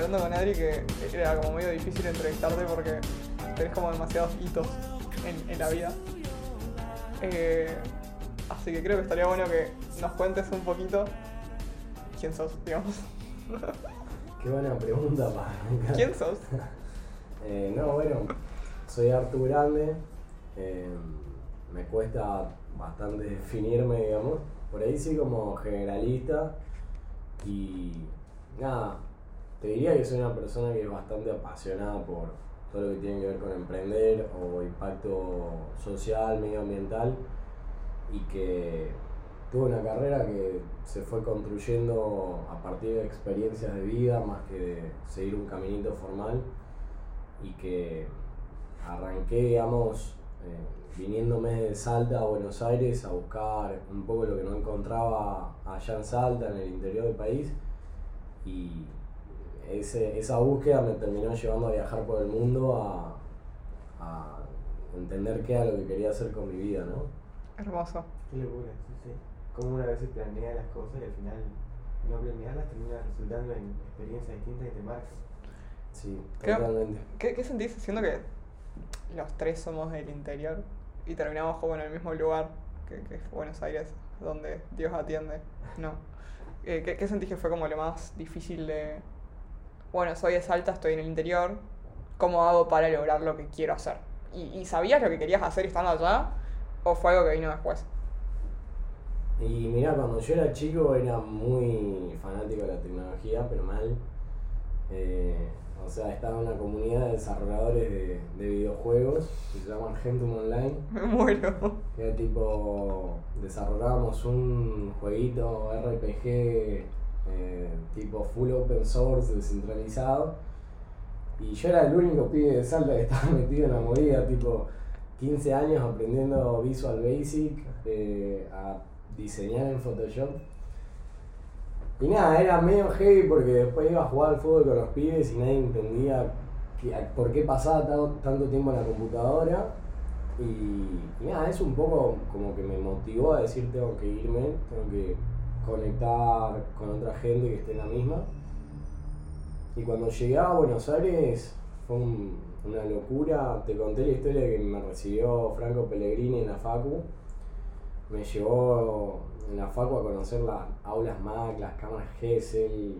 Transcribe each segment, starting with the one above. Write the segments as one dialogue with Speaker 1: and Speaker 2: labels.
Speaker 1: hablando con Adri que era como medio difícil entrevistarte porque tenés como demasiados hitos en, en la vida. Eh, así que creo que estaría bueno que nos cuentes un poquito quién sos, digamos.
Speaker 2: Qué buena pregunta, pa.
Speaker 1: ¿Quién sos?
Speaker 2: Eh, no, bueno, soy Artur Grande. eh, me cuesta bastante definirme, digamos. Por ahí sí como generalista. Y nada, te diría que soy una persona que es bastante apasionada por todo lo que tiene que ver con emprender o impacto social, medioambiental. Y que tuve una carrera que se fue construyendo a partir de experiencias de vida más que de seguir un caminito formal y que arranqué, digamos, eh, viniéndome de Salta a Buenos Aires a buscar un poco lo que no encontraba allá en Salta, en el interior del país, y ese- esa búsqueda me terminó llevando a viajar por el mundo a, a entender qué era lo que quería hacer con mi vida, ¿no?
Speaker 1: Hermoso.
Speaker 3: Qué locura, sí, sí. Como una vez se planea las cosas y al final no planearlas termina resultando en experiencias distintas y te marcan.
Speaker 2: Sí,
Speaker 1: Creo-
Speaker 2: totalmente.
Speaker 1: ¿Qué, qué sentís siendo que los tres somos del interior y terminamos como en el mismo lugar que, que es Buenos Aires, donde Dios atiende? No. Eh, ¿qué, qué sentís que fue como lo más difícil de... Bueno, soy de Salta, estoy en el interior, ¿cómo hago para lograr lo que quiero hacer? ¿Y, y sabías lo que querías hacer estando allá o fue algo que vino después?
Speaker 2: Y mira, cuando yo era chico era muy fanático de la tecnología, pero mal. Eh, o sea, estaba en una comunidad de desarrolladores de, de videojuegos que se llaman Gentum Online.
Speaker 1: Me muero.
Speaker 2: Que era tipo, desarrollábamos un jueguito RPG eh, tipo full open source, descentralizado. Y yo era el único pibe de Salta que estaba metido en la movida, tipo 15 años aprendiendo Visual Basic, eh, a diseñar en Photoshop. Y nada, era medio heavy porque después iba a jugar al fútbol con los pibes y nadie entendía por qué pasaba ta- tanto tiempo en la computadora. Y, y nada, eso un poco como que me motivó a decir tengo que irme, tengo que conectar con otra gente que esté en la misma. Y cuando llegué a Buenos Aires fue un- una locura. Te conté la historia que me recibió Franco Pellegrini en la Facu. Me llevó en la Facu a conocer las aulas Mac, las cámaras Gesell,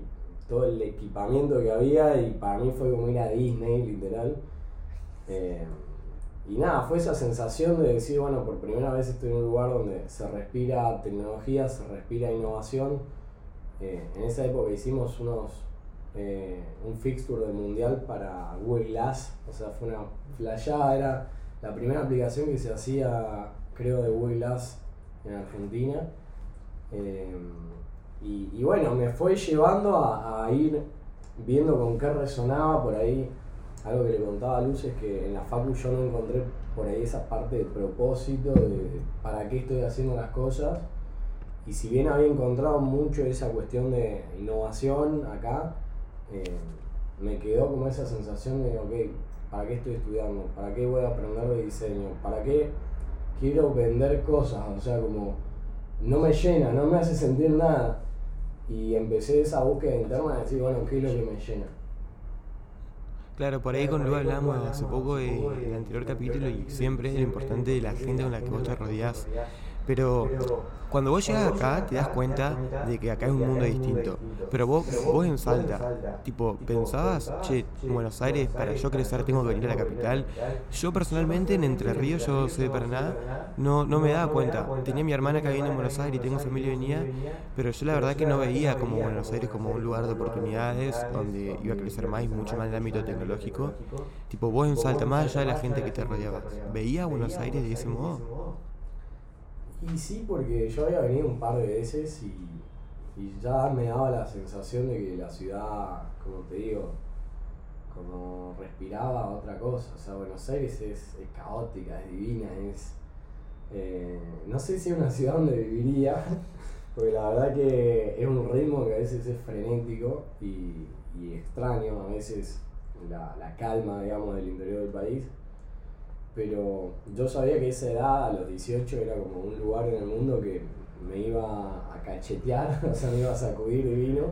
Speaker 2: todo el equipamiento que había y para mí fue como ir a Disney, literal. Eh, y nada, fue esa sensación de decir, bueno, por primera vez estoy en un lugar donde se respira tecnología, se respira innovación. Eh, en esa época hicimos unos eh, un fixture del mundial para Google Glass, o sea, fue una flashada, era la primera aplicación que se hacía, creo, de Google Glass en Argentina. Eh, y, bueno, me fue llevando a ir viendo con qué resonaba por ahí. Algo que le contaba a Luz es que en la Facu yo no encontré por ahí esa parte de propósito, de para qué estoy haciendo las cosas. Y si bien había encontrado mucho esa cuestión de innovación acá, eh, me quedó como esa sensación de, ok, ¿para qué estoy estudiando? ¿Para qué voy a aprender de diseño? ¿Para qué quiero vender cosas? O sea, como no me llena, no me hace sentir nada. Y empecé esa búsqueda interna de decir, bueno, ¿qué es lo que me llena?
Speaker 4: Claro, por ahí con Lu hablamos hace poco de- en el anterior capítulo y siempre es lo importante de la gente con la que vos te rodeás. Pero cuando vos llegas acá te das cuenta de que acá es un mundo distinto. Pero vos, vos en Salta, tipo, pensabas, che, en Buenos Aires, para yo crecer tengo que venir a la capital. Yo personalmente en Entre Ríos, yo soy de Paraná, no, no me daba cuenta. Tenía mi hermana que vive en Buenos Aires y tengo familia venía, pero yo la verdad que no veía como Buenos Aires como un lugar de oportunidades donde iba a crecer más y mucho más en el ámbito tecnológico. Tipo, vos en Salta, más allá de la gente que te rodeaba, ¿veías Buenos Aires de ese modo?
Speaker 2: Y sí, porque yo había venido un par de veces y, y ya me daba la sensación de que la ciudad, como te digo, como respiraba otra cosa. O sea, Buenos Aires es, caótica, es divina, es... eh, no sé si es una ciudad donde viviría, porque la verdad que es un ritmo que a veces es frenético y, y extraño, a veces la, la calma, digamos, del interior del país pero yo sabía que esa edad, a los 18, era como un lugar en el mundo que me iba a cachetear, o sea, me iba a sacudir divino.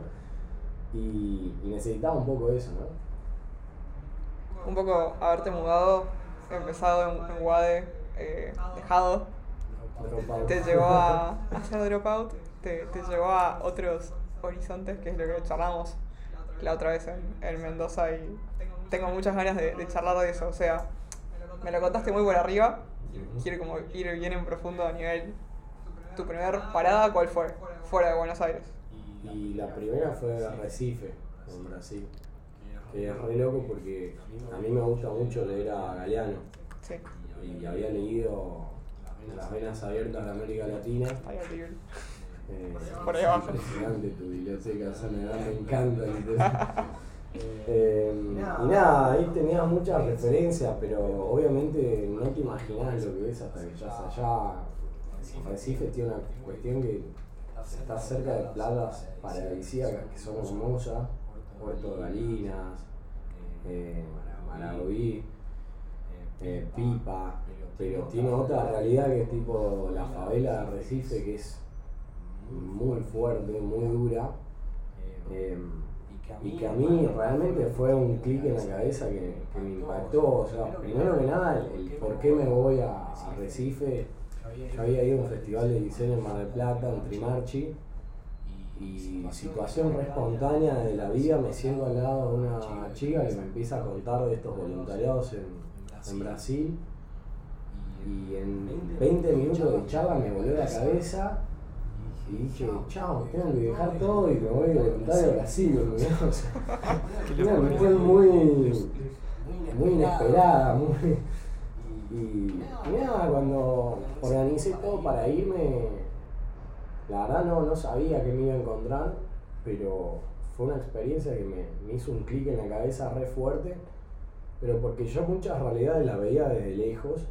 Speaker 2: Y, y necesitaba un poco eso, ¿no?
Speaker 1: Un poco haberte mudado, empezado en, en Wade, eh, dejado,
Speaker 2: Dropout.
Speaker 1: te llevó a, a hacer dropout, te, te llevó a otros horizontes, que es lo que charlamos la otra vez en, en Mendoza y tengo muchas ganas de, de charlar de eso. O sea, me lo contaste muy por arriba, quiero como ir bien en profundo a nivel. ¿Tu primer parada cuál fue? Fuera de Buenos Aires.
Speaker 2: Y la primera fue Recife, en Brasil. Que es re loco porque a mí me gusta mucho leer a Galeano.
Speaker 1: Sí,
Speaker 2: Y había leído Las Venas Abiertas de América Latina. Eh,
Speaker 1: Por ahí abajo.
Speaker 2: Impresionante tu biblioteca, esa me, da- me encanta. Eh, y nada, ahí tenías muchas referencias, pero obviamente no te imaginas lo que ves hasta que estás allá. Recife tiene una cuestión que está cerca de playas paradisíacas que son hermosas, Puerto Galinas, eh, eh, Pipa, pero tiene otra realidad que es tipo la favela de Recife que es muy fuerte, muy dura. eh, y que a mí realmente fue un clic en la cabeza que, que me impactó. O sea, primero que nada, el, por qué me voy a, a Recife. Yo había ido a un festival de diseño en Mar del Plata, en Trimarchi, y situación re espontánea de la vida, me siento al lado de una chica que me empieza a contar de estos voluntariados en, en Brasil. Y en 20 minutos de charla me volvió la cabeza y dije, chao, tengo que dejar todo y me voy de voluntario a Brasil. ¿entendés? O sea, una cuestión muy, muy inesperada, muy... Y nada, cuando organicé todo para irme, la verdad no, no sabía que me iba a encontrar, pero fue una experiencia que me, me hizo un clic en la cabeza re fuerte, pero porque yo muchas realidades las veía desde lejos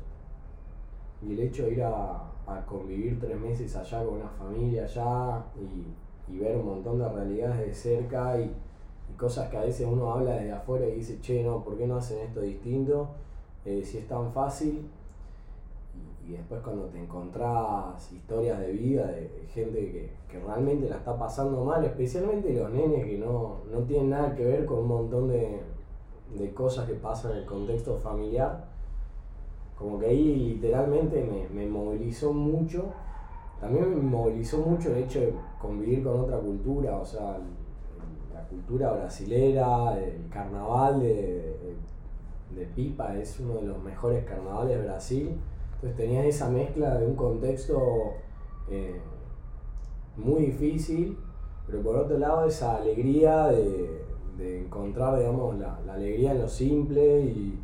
Speaker 2: y el hecho de ir a, a convivir tres meses allá con una familia allá y, y ver un montón de realidades de cerca y, cosas que a veces uno habla desde afuera y dice, che, no, ¿por qué no hacen esto distinto? Eh, si es tan fácil. Y, después cuando te encontrás historias de vida de, de gente que, que realmente la está pasando mal, especialmente los nenes que no, no tienen nada que ver con un montón de, de cosas que pasan en el contexto familiar, como que ahí literalmente me, me movilizó mucho. También me movilizó mucho el hecho de convivir con otra cultura, o sea, la cultura brasilera, el carnaval de, de- de Pipa es uno de los mejores carnavales de Brasil. Entonces tenías esa mezcla de un contexto eh, muy difícil, pero por otro lado esa alegría de, de encontrar, digamos, la, la alegría en lo simple y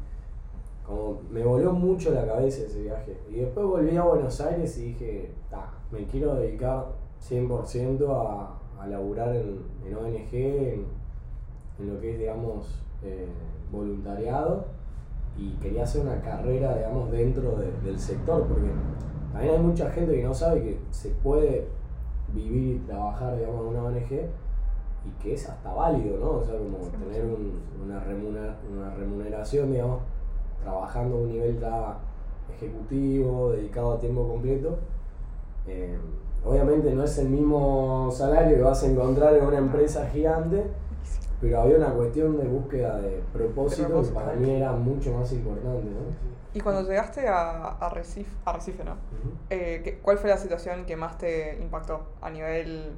Speaker 2: como me voló mucho la cabeza ese viaje. Y después volví a Buenos Aires y dije, "Ta, me quiero dedicar 100% a, a laburar en, en ONG, en, en lo que es, digamos, eh, voluntariado. Y quería hacer una carrera, digamos, dentro de- del sector, porque también hay mucha gente que no sabe que se puede vivir y trabajar, digamos, en una ONG y que es hasta válido, ¿no? O sea, como tener un- una remuneración, digamos, trabajando a un nivel ya ejecutivo, dedicado a tiempo completo. Eh, obviamente no es el mismo salario que vas a encontrar en una empresa gigante, pero había una cuestión de búsqueda de propósito que para mí era mucho más importante, ¿no?
Speaker 1: Y cuando llegaste a, a, Recife, a Recife, ¿no?
Speaker 2: Ujú.
Speaker 1: Eh, ¿qué- ¿Cuál fue la situación que más te impactó a nivel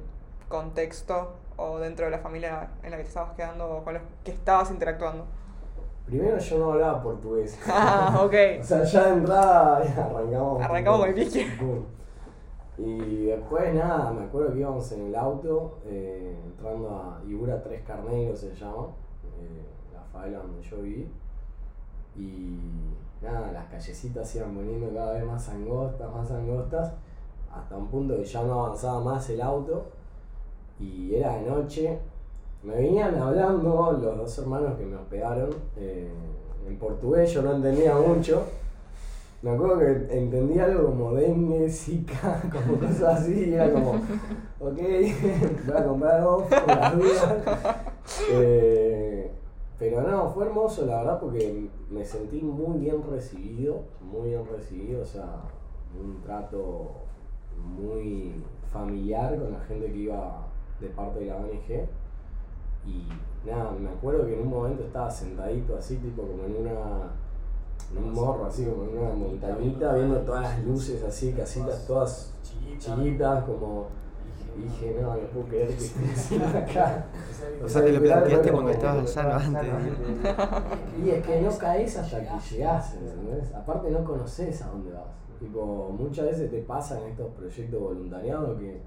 Speaker 1: contexto o dentro de la familia en la que te estabas quedando o con los que estabas interactuando?
Speaker 2: Primero yo no hablaba portugués.
Speaker 1: Ah, ok.
Speaker 2: O sea, ya de entrada arrancamos.
Speaker 1: Arrancamos con el.
Speaker 2: Pum. Y después nada, me acuerdo que íbamos en el auto, eh, entrando a Ibura Tres Carneros se llama, eh, la favela donde yo viví. Y nada, las callecitas se iban poniendo cada vez más angostas, más angostas, hasta un punto que ya no avanzaba más el auto. Y era de noche. Me venían hablando los dos hermanos que me hospedaron eh, en portugués, yo no entendía mucho. Me acuerdo que entendía algo como dengue, zika, como cosas así, era como, ok, voy a comprar dos por las. Eh, pero no, fue hermoso la verdad porque me sentí muy bien recibido, muy bien recibido, o sea, un trato muy familiar con la gente que iba de parte de la ONG. Y nada, me acuerdo que en un momento estaba sentadito así, tipo como en una. En un morro, así como en una montañita, viendo todas las luces así, casitas todas chiquitas, como. Y dije, no, no puedo creer que esté haciendo acá.
Speaker 4: O sea, te lo planteaste cuando estabas sano antes.
Speaker 2: Y es que no caes hasta que llegás, ¿entendés? Aparte no conoces a dónde vas. Tipo, muchas veces te pasan estos proyectos voluntariados que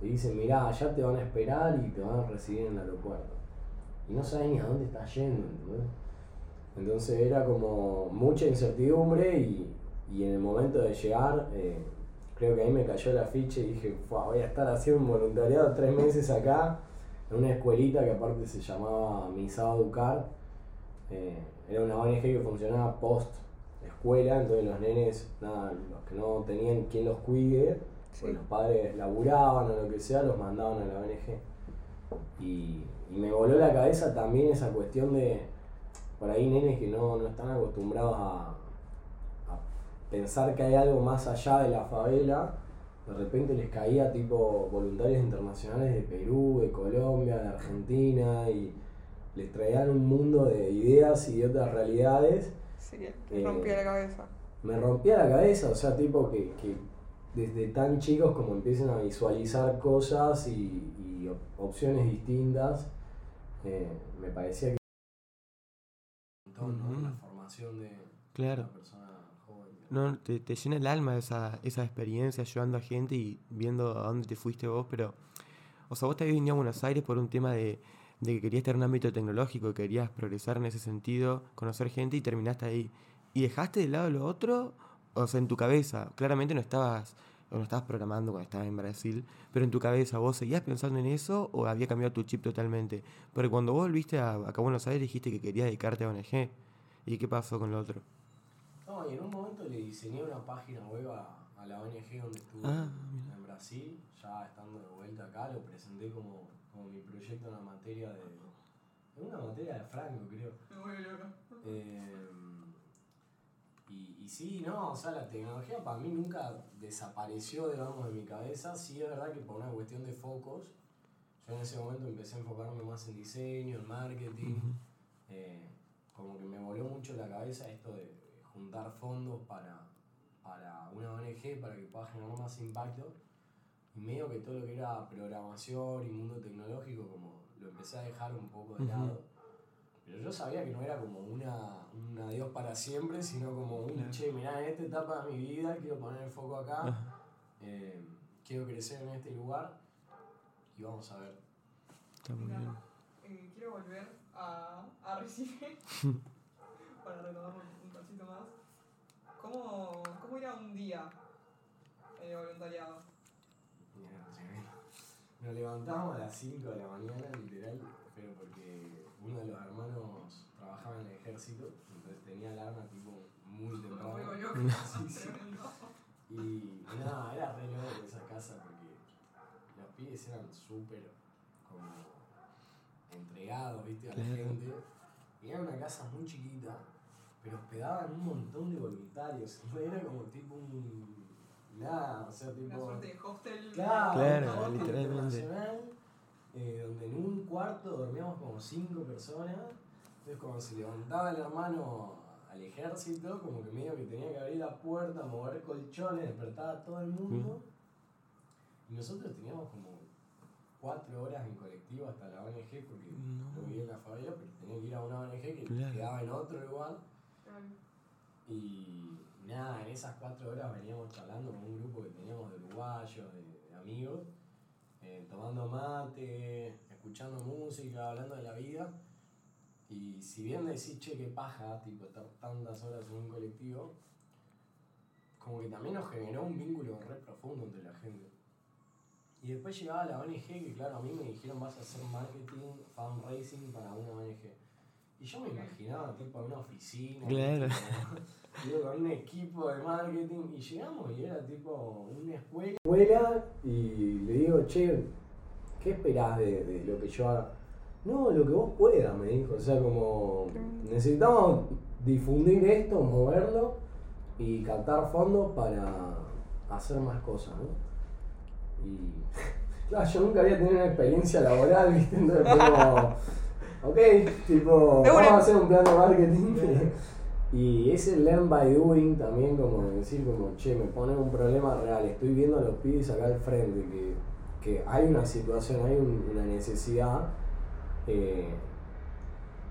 Speaker 2: te dicen, mirá, allá te van a esperar y te van a recibir en el aeropuerto. Y no sabes ni a dónde estás yendo, ¿entendés? Entonces era como mucha incertidumbre y, y en el momento de llegar, eh, creo que ahí me cayó la ficha y dije, "Fua, voy a estar haciendo un voluntariado tres meses acá, en una escuelita que aparte se llamaba Misado Educar. Eh, era una ONG que funcionaba post escuela, entonces los nenes, nada, los que no tenían quien los cuide,
Speaker 1: Sí.
Speaker 2: los padres laburaban o lo que sea, los mandaban a la ONG. Y, y me voló la cabeza también esa cuestión de, por ahí nenes que no, no están acostumbrados a, a pensar que hay algo más allá de la favela, de repente les caía tipo voluntarios internacionales de Perú, de Colombia, de Argentina, y les traían un mundo de ideas y de otras realidades.
Speaker 1: Sí, me rompía la cabeza.
Speaker 2: Me rompía la cabeza, o sea, tipo que, que desde tan chicos como empiecen a visualizar cosas y, y op- opciones distintas, eh, me parecía que...
Speaker 4: Ujú.
Speaker 2: La formación de
Speaker 4: Claro.
Speaker 2: una persona joven.
Speaker 4: No, te, te llena el alma esa, esa experiencia ayudando a gente y viendo a dónde te fuiste vos, pero, o sea, vos te habías venido a Buenos Aires por un tema de, de que querías tener un ámbito tecnológico, querías progresar en ese sentido, conocer gente y terminaste ahí. ¿Y dejaste de lado lo otro? O sea, en tu cabeza, claramente no estabas, o no estabas programando cuando estabas en Brasil, pero en tu cabeza, ¿vos seguías pensando en eso o había cambiado tu chip totalmente? Porque cuando vos volviste a, acá a Buenos Aires dijiste que querías dedicarte a ONG. ¿Y qué pasó con lo otro?
Speaker 2: No, y en un momento le diseñé una página web a, a la ONG donde estuve
Speaker 4: Ah,
Speaker 2: en- Brasil, ya estando de vuelta acá, lo presenté como, como mi proyecto en una materia de. en una materia de Franco, creo.
Speaker 1: Me vuelve loca.
Speaker 2: Eh, y, sí, no, o sea, la tecnología para mí nunca desapareció, digamos, de mi cabeza. Sí, es verdad que por una cuestión de focos, yo en ese momento empecé a enfocarme más en diseño, en marketing. eh, como que me voló mucho la cabeza esto de juntar fondos para, para una ONG para que pueda generar más impacto. Y medio que todo lo que era programación y mundo tecnológico, como lo empecé a dejar un poco de lado. Pero yo sabía que no era como una, un adiós para siempre, sino como un che, mirá, en esta etapa de mi vida quiero poner el foco acá, eh, quiero crecer en este lugar y vamos a ver.
Speaker 4: Está muy
Speaker 1: Mira,
Speaker 4: bien.
Speaker 1: eh, quiero volver a, a Recife para retomar un, un cachito más. ¿Cómo, ¿Cómo era un día en el voluntariado?
Speaker 2: Nos levantamos a las 5 de la mañana, literal, pero porque uno de los hermanos trabajaba en el ejército, entonces tenía alarma tipo muy temprano. Sí. Y nada, era re loco esa casa porque los pibes eran súper como entregados, viste, a la gente. Y era una casa muy chiquita, pero hospedaban un montón de voluntarios. Era como tipo un. Nada, o sea, tipo.
Speaker 1: Una suerte de hostel.
Speaker 2: Claro,
Speaker 4: Claro,
Speaker 2: hostel
Speaker 4: literalmente.
Speaker 2: internacional, eh, donde en un cuarto dormíamos como cinco personas. Entonces cuando se levantaba el hermano al ejército, como que medio que tenía que abrir la puerta, mover colchones, despertaba a todo el mundo. Y nosotros teníamos como cuatro horas en colectivo hasta la ONG, porque
Speaker 4: No.
Speaker 2: yo vivía en la favela, pero tenía que ir a una ONG que
Speaker 4: Claro.
Speaker 2: quedaba en otro lugar.
Speaker 1: Claro.
Speaker 2: Y nada, en esas cuatro horas veníamos charlando con un grupo que teníamos de uruguayos, de, de amigos, eh, tomando mate, escuchando música, hablando de la vida. Y si bien decís, che, qué paja, tipo, estar tantas horas en un colectivo, como que también nos generó un vínculo re profundo entre la gente. Y después llegaba la ONG, que claro, a mí me dijeron vas a hacer marketing, fundraising para una ONG. Y yo me imaginaba tipo en una oficina,
Speaker 4: Claro.
Speaker 2: tipo, con un equipo de marketing, y llegamos y era tipo una escuela. Escuela y le digo, che, ¿qué esperás de, de lo que yo haga? No, lo que vos puedas, me dijo. O sea, como necesitamos difundir esto, moverlo y captar fondos para hacer más cosas, ¿no? Y Claro, yo nunca había tenido una experiencia laboral, ¿viste? Entonces como, ok, tipo,
Speaker 1: De una.
Speaker 2: vamos a hacer un plan de marketing. Y ese learn by doing también, como decir, como, che, me ponen un problema real, estoy viendo a los pibes acá al frente, que, que hay una situación, hay un- una necesidad. eh,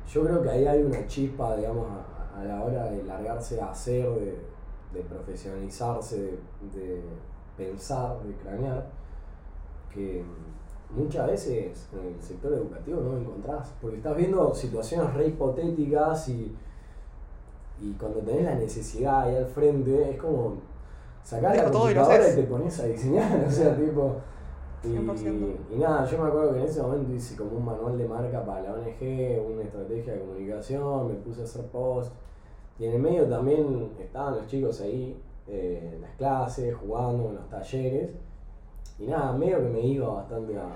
Speaker 2: yo creo que ahí hay una chispa, digamos, a, a la hora de largarse a hacer, de, de profesionalizarse, de, de pensar, de cranear, que muchas veces en el sector educativo no lo encontrás, porque estás viendo situaciones re hipotéticas y, y cuando tenés la necesidad ahí al frente, es como sacar la
Speaker 1: todo y
Speaker 2: computadora y te pones a diseñar, o sea, tipo... Y,
Speaker 1: 100%.
Speaker 2: y nada, yo me acuerdo que en ese momento hice como un manual de marca para la ONG, una estrategia de comunicación, me puse a hacer post. Y en el medio también estaban los chicos ahí, eh, en las clases, jugando, en los talleres. Y nada, medio que me iba bastante a,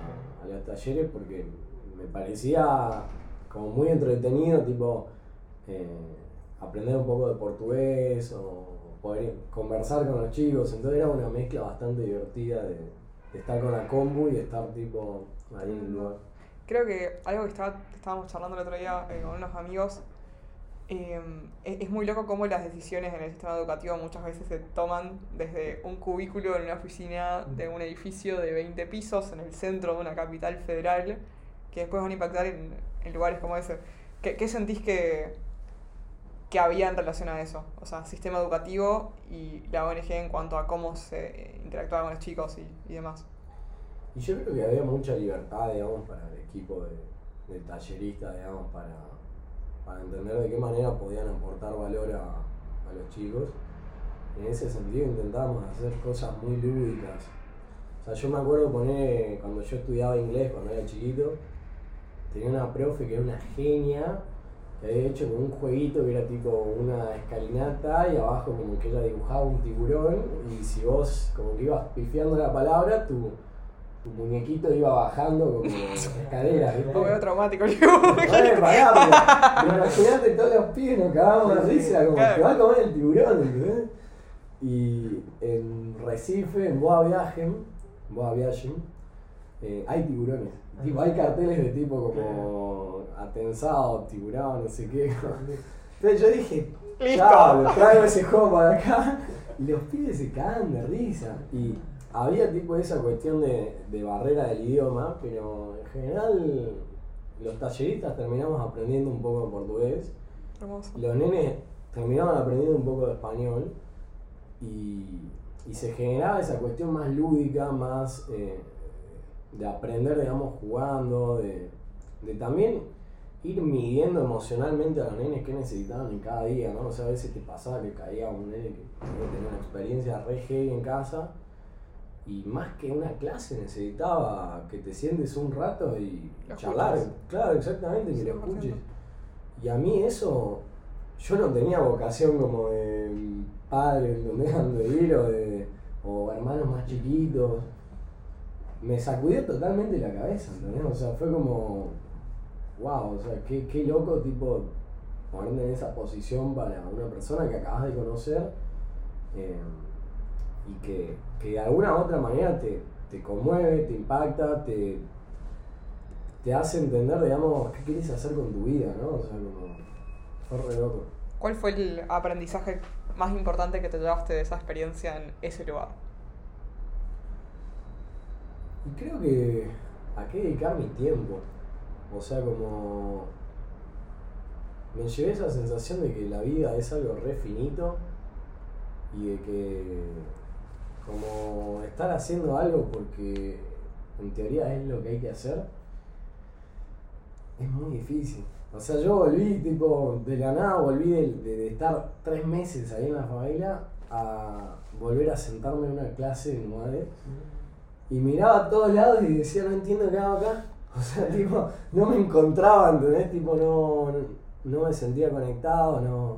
Speaker 2: los talleres porque me parecía como muy entretenido, tipo, eh, aprender un poco de portugués o poder conversar con los chicos. Entonces era una mezcla bastante divertida de, de estar con la compu y estar tipo ahí en el lugar.
Speaker 1: Creo que algo que estaba, estábamos charlando el otro día eh, con unos amigos, eh, es, muy loco cómo las decisiones en el sistema educativo muchas veces se toman desde un cubículo en una oficina de un edificio de 20 pisos en el centro de una capital federal, que después van a impactar en, en lugares como ese. ¿Qué, qué sentís que, que había en relación a eso? O sea, sistema educativo y la ONG en cuanto a cómo se interactuaba con los chicos y, y demás.
Speaker 2: Y yo creo que había mucha libertad, digamos, para el equipo de, de digamos, para, para entender de qué manera podían aportar valor a, a los chicos. En ese sentido intentábamos hacer cosas muy lúdicas. O sea, yo me acuerdo poner, cuando yo estudiaba inglés, cuando era chiquito, tenía una profe que era una genia, que había hecho como un jueguito que era tipo una escalinata y abajo como que ella dibujaba un tiburón y si vos como que ibas pifiando la palabra, tu, tu muñequito iba bajando como escaleras, ¿viste?
Speaker 1: Medio traumático el
Speaker 2: pará, pero, imagínate todos los pibes nos cagamos de risa, como que va a comer el tiburón. Y en Recife, en Boa Viaje, Boa Viaje, eh, hay tiburones. Tipo, hay carteles de tipo como atensado, tiburón, no sé qué. Entonces yo dije,
Speaker 1: Listo.
Speaker 2: traigo ese juego para acá. Y los pibes se cagan de risa. Y había tipo esa cuestión de, de barrera del idioma, pero en general los talleristas terminamos aprendiendo un poco de portugués.
Speaker 1: Hermoso.
Speaker 2: Los nenes terminaban aprendiendo un poco de español. Y, y se generaba esa cuestión más lúdica, más eh, de aprender, digamos, jugando, de, de también ir midiendo emocionalmente a los nenes qué necesitaban en cada día, ¿no? O sea, a veces te pasaba que caía un nene que tenía una experiencia re heavy en casa y más que una clase necesitaba que te sientes un rato y charlar. Claro, exactamente, que lo
Speaker 1: 100%.
Speaker 2: escuches. Y a mí eso, yo no tenía vocación como de padre, ¿entendés? De ir o de o hermanos más chiquitos. Me sacudió totalmente la cabeza, ¿entendés? O sea, fue como, wow, o sea, qué, qué loco, tipo, ponerte en esa posición para una persona que acabas de conocer eh, y que, que de alguna u otra manera te, te conmueve, te impacta, te, te hace entender, digamos, qué quieres hacer con tu vida, ¿no? O sea, como, fue re loco.
Speaker 1: ¿Cuál fue el aprendizaje más importante que te llevaste de esa experiencia en ese lugar?
Speaker 2: Y creo que a qué dedicar mi tiempo. O sea, como me llevé esa sensación de que la vida es algo re finito y de que como estar haciendo algo porque en teoría es lo que hay que hacer es muy difícil. O sea, yo volví tipo de la nada, volví de, de- de estar tres meses ahí en la favela a volver a sentarme en una clase de nueve y miraba a todos lados y decía, no entiendo qué hago acá. O sea, tipo, no me encontraba, ¿entendés? Tipo, no, no me sentía conectado, no.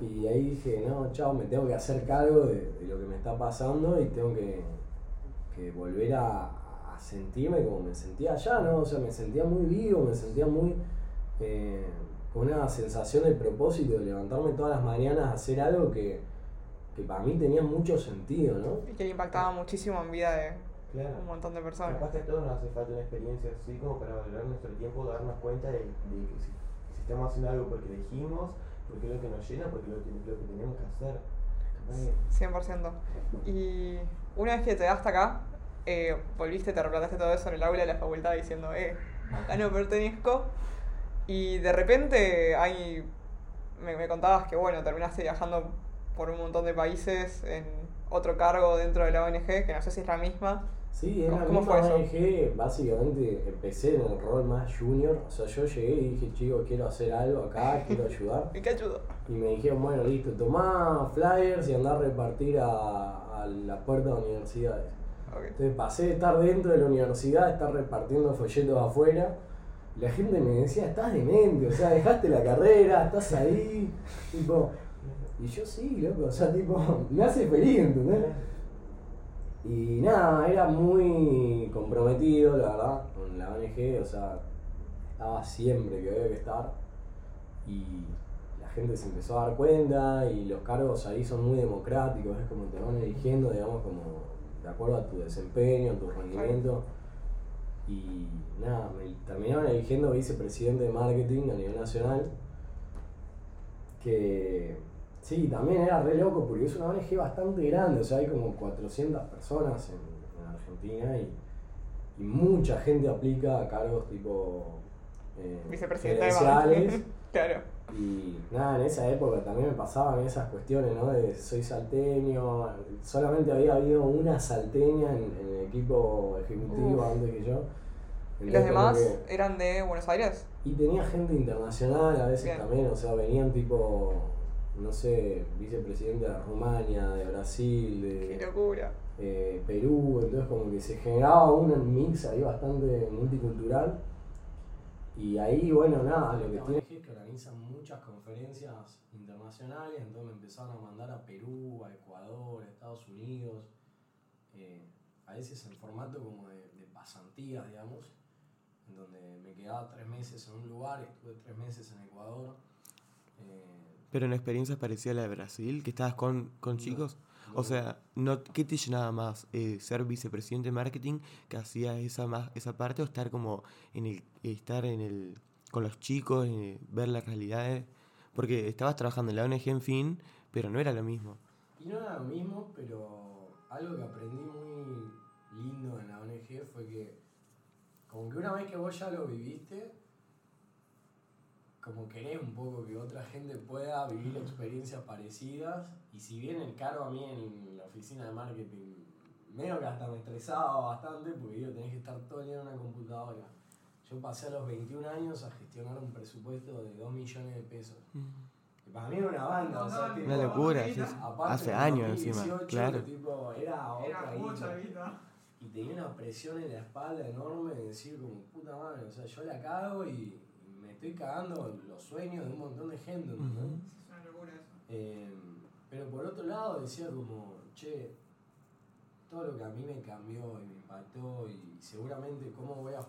Speaker 2: Y ahí dije, no, chao, me tengo que hacer cargo de, de lo que me está pasando y tengo que, que volver a, a sentirme como me sentía allá, ¿no? O sea, me sentía muy vivo, me sentía muy. eh, con una sensación de propósito, de levantarme todas las mañanas a hacer algo que, que para mí tenía mucho sentido, ¿no?
Speaker 1: Y que le impactaba muchísimo en vida de,
Speaker 3: Claro.
Speaker 1: un montón de personas.
Speaker 3: Capaz que a todos nos hace falta una experiencia así como para valorar nuestro tiempo, darnos cuenta de, de que si, si estamos haciendo algo porque elegimos, porque es lo que nos llena, porque es lo que, lo que tenemos que hacer. Capaz que-
Speaker 1: 100%. Y una vez que te hasta acá, eh, volviste, te replanteaste todo eso en el aula de la facultad diciendo, eh, acá no pertenezco. Y de repente hay, me, me contabas que, bueno, terminaste viajando por un montón de países en otro cargo dentro de la ONG, que no sé si es la misma.
Speaker 2: Sí,
Speaker 1: ¿Cómo-
Speaker 2: la
Speaker 1: cómo
Speaker 2: misma
Speaker 1: fue eso?
Speaker 2: Básicamente empecé en el rol más junior, o sea, yo llegué y dije, chico, quiero hacer algo acá, quiero ayudar.
Speaker 1: ¿Y qué ayudó?
Speaker 2: Y me dijeron, bueno, listo, tomá flyers y andá a repartir a, a las puertas de universidades. Entonces pasé de estar dentro de la universidad estar repartiendo folletos afuera. La gente me decía, estás demente, o sea, dejaste la carrera, estás ahí, tipo... Y yo sí, loco, o sea, tipo, me hace feliz, ¿entendés? Y nada, era muy comprometido, la verdad, con la ONG, o sea, estaba siempre que había que estar. Y la gente se empezó a dar cuenta y los cargos ahí son muy democráticos, es como te van eligiendo, digamos, como de acuerdo a tu desempeño, a tu rendimiento. Y nada, me terminaron eligiendo vicepresidente de marketing a nivel nacional. Que sí, también era re loco porque es una ONG bastante grande, o sea, hay como 400 personas en, en Argentina y, y mucha gente aplica a cargos tipo eh,
Speaker 1: Vicepresidente de. Claro.
Speaker 2: Y nada, en esa época también me pasaban esas cuestiones, ¿no? De soy salteño, solamente había habido una salteña en, en el equipo ejecutivo
Speaker 1: Uf.
Speaker 2: antes que yo.
Speaker 1: ¿Y
Speaker 2: Entonces,
Speaker 1: los
Speaker 2: como
Speaker 1: demás
Speaker 2: que-
Speaker 1: eran de Buenos Aires?
Speaker 2: y tenía gente internacional a veces
Speaker 1: Bien.
Speaker 2: también, o sea, venían tipo, no sé, vicepresidente de Rumania, de Brasil,
Speaker 1: ¡Qué
Speaker 2: de
Speaker 1: locura!
Speaker 2: eh, Perú, entonces como que se generaba un mix ahí bastante multicultural. Y ahí, bueno, nada, lo que tiene es que organizan muchas conferencias internacionales, entonces me empezaron a mandar a Perú, a Ecuador, a Estados Unidos, eh, a veces en formato como de, de pasantías, digamos, en donde me quedaba tres meses en un lugar, estuve tres meses en Ecuador. eh,
Speaker 4: Pero una experiencia parecida a la de Brasil, que estabas con, con
Speaker 2: No,
Speaker 4: chicos.
Speaker 2: no.
Speaker 4: O sea, no, ¿qué te llenaba más? Eh, ¿Ser vicepresidente de marketing que hacía esa, más, esa parte o estar como en el, estar en el, con los chicos, eh, ver las realidades? Porque estabas trabajando en la ONG en fin, pero no era lo mismo.
Speaker 2: Y no era lo mismo, pero algo que aprendí muy lindo en la ONG fue que, como que una vez que vos ya lo viviste, como querés un poco que otra gente pueda vivir experiencias parecidas. Y si bien el cargo a mí en la oficina de marketing, medio que hasta me estresaba bastante, porque digo, tenés que estar todo el día en una computadora. Yo pasé a los 21 años a gestionar un presupuesto de 2 millones de pesos. Que para mí era una banda, o sea, tipo,
Speaker 4: Una locura, sí, Hace años
Speaker 2: 2018,
Speaker 4: encima, claro.
Speaker 2: tipo, era otra
Speaker 1: vida.
Speaker 2: Y tenía una presión en la espalda enorme de decir como, puta madre, o sea, yo la cago y, estoy cagando los sueños de un montón de gente,
Speaker 1: una locura eso.
Speaker 2: Eh, pero por otro lado decía como, che, todo lo que a mí me cambió y me impactó y seguramente cómo voy a,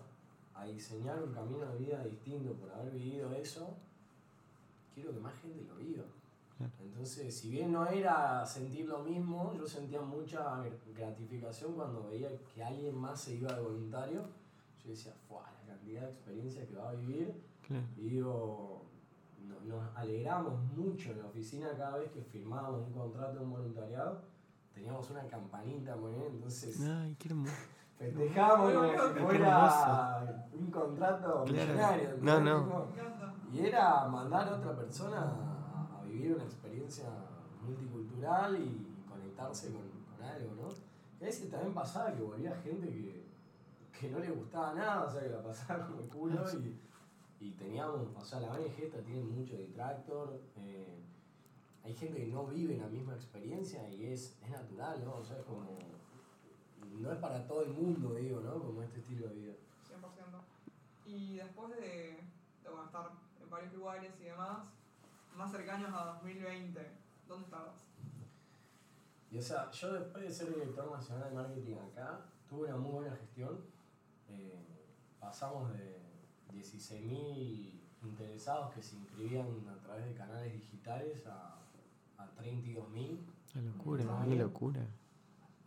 Speaker 2: a diseñar un camino de vida distinto por haber vivido eso, quiero que más gente lo viva. Entonces, si bien no era sentir lo mismo, yo sentía mucha gratificación cuando veía que alguien más se iba de voluntario. Yo decía, ¡fuah! La cantidad de experiencias que va a vivir
Speaker 4: Claro.
Speaker 2: y digo, no- nos alegramos mucho en la oficina cada vez que firmábamos un contrato de un voluntariado. Teníamos una campanita muy bien, entonces
Speaker 4: Ay, qué hermoso.
Speaker 2: festejábamos como si fuera un contrato
Speaker 4: Claro.
Speaker 2: millonario.
Speaker 4: No, no.
Speaker 2: Tipo. Y era mandar a otra persona a, a vivir una experiencia multicultural y conectarse con, con algo, ¿no? Y a veces también pasaba que volvía gente que, que no le gustaba nada, o sea, que la pasaba como el culo y, y teníamos, o sea, la ONG esta tiene mucho detractor, eh, hay gente que no vive la misma experiencia y es, es natural, ¿no? O sea, es como, no es para todo el mundo, digo, ¿no? Como este estilo de vida.
Speaker 1: 100%. Y después de, de bueno, estar en varios lugares y demás, más cercanos a 2020, ¿dónde estabas?
Speaker 2: Y o sea, yo después de ser director nacional de marketing acá, tuve una muy buena gestión. Eh, pasamos de 16.000 interesados que se inscribían a través de canales digitales a, a 32.000.
Speaker 4: Una locura,
Speaker 2: bien.
Speaker 4: locura.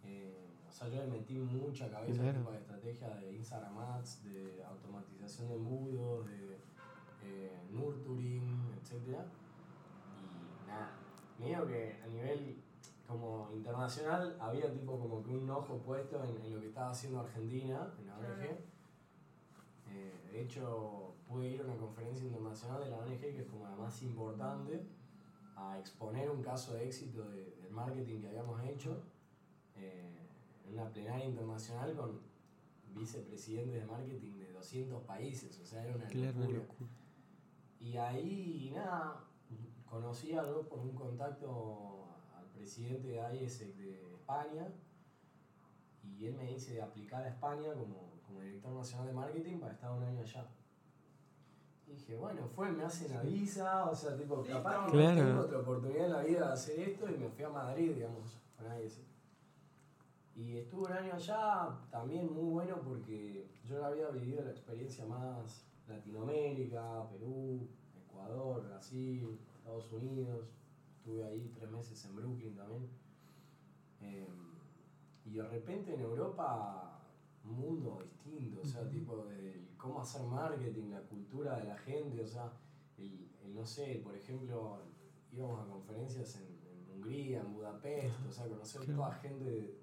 Speaker 2: Eh, o sea, yo le metí mucha cabeza
Speaker 4: Claro.
Speaker 2: tipo de estrategia de Instagram Ads, de automatización de embudos, de eh, nurturing, etc. Y nada, medio que a nivel como internacional había tipo como que un ojo puesto en, en lo que estaba haciendo Argentina, en la ONG. Eh, de hecho, pude ir a una conferencia internacional de la ONG, que es como la más importante, a exponer un caso de éxito de- del marketing que habíamos hecho eh, en una plenaria internacional con vicepresidentes de marketing de 200 países, o sea, era una
Speaker 4: Claro,
Speaker 2: locura.
Speaker 4: locura.
Speaker 2: Y ahí, nada, conocí algo por un contacto al presidente de IESEC de España y él me dice de aplicar a España como, como director nacional de marketing para estar un año allá. Y dije, bueno, fue, me hacen la visa, o sea, tipo, capaz que
Speaker 4: Claro.
Speaker 2: no tengo otra oportunidad en la vida de hacer esto y me fui a Madrid, digamos, con IESEC. Y estuve un año allá, también muy bueno porque yo ya había vivido la experiencia más Latinoamérica, Perú, Ecuador, Brasil, Estados Unidos. Estuve ahí tres meses en Brooklyn también. Eh, y de repente en Europa, un mundo distinto, o sea, tipo de cómo hacer marketing, la cultura de la gente, o sea, el, el, no sé, por ejemplo, íbamos a conferencias en, en Hungría, en Budapest, o sea, conocer
Speaker 4: Claro.
Speaker 2: toda gente. de-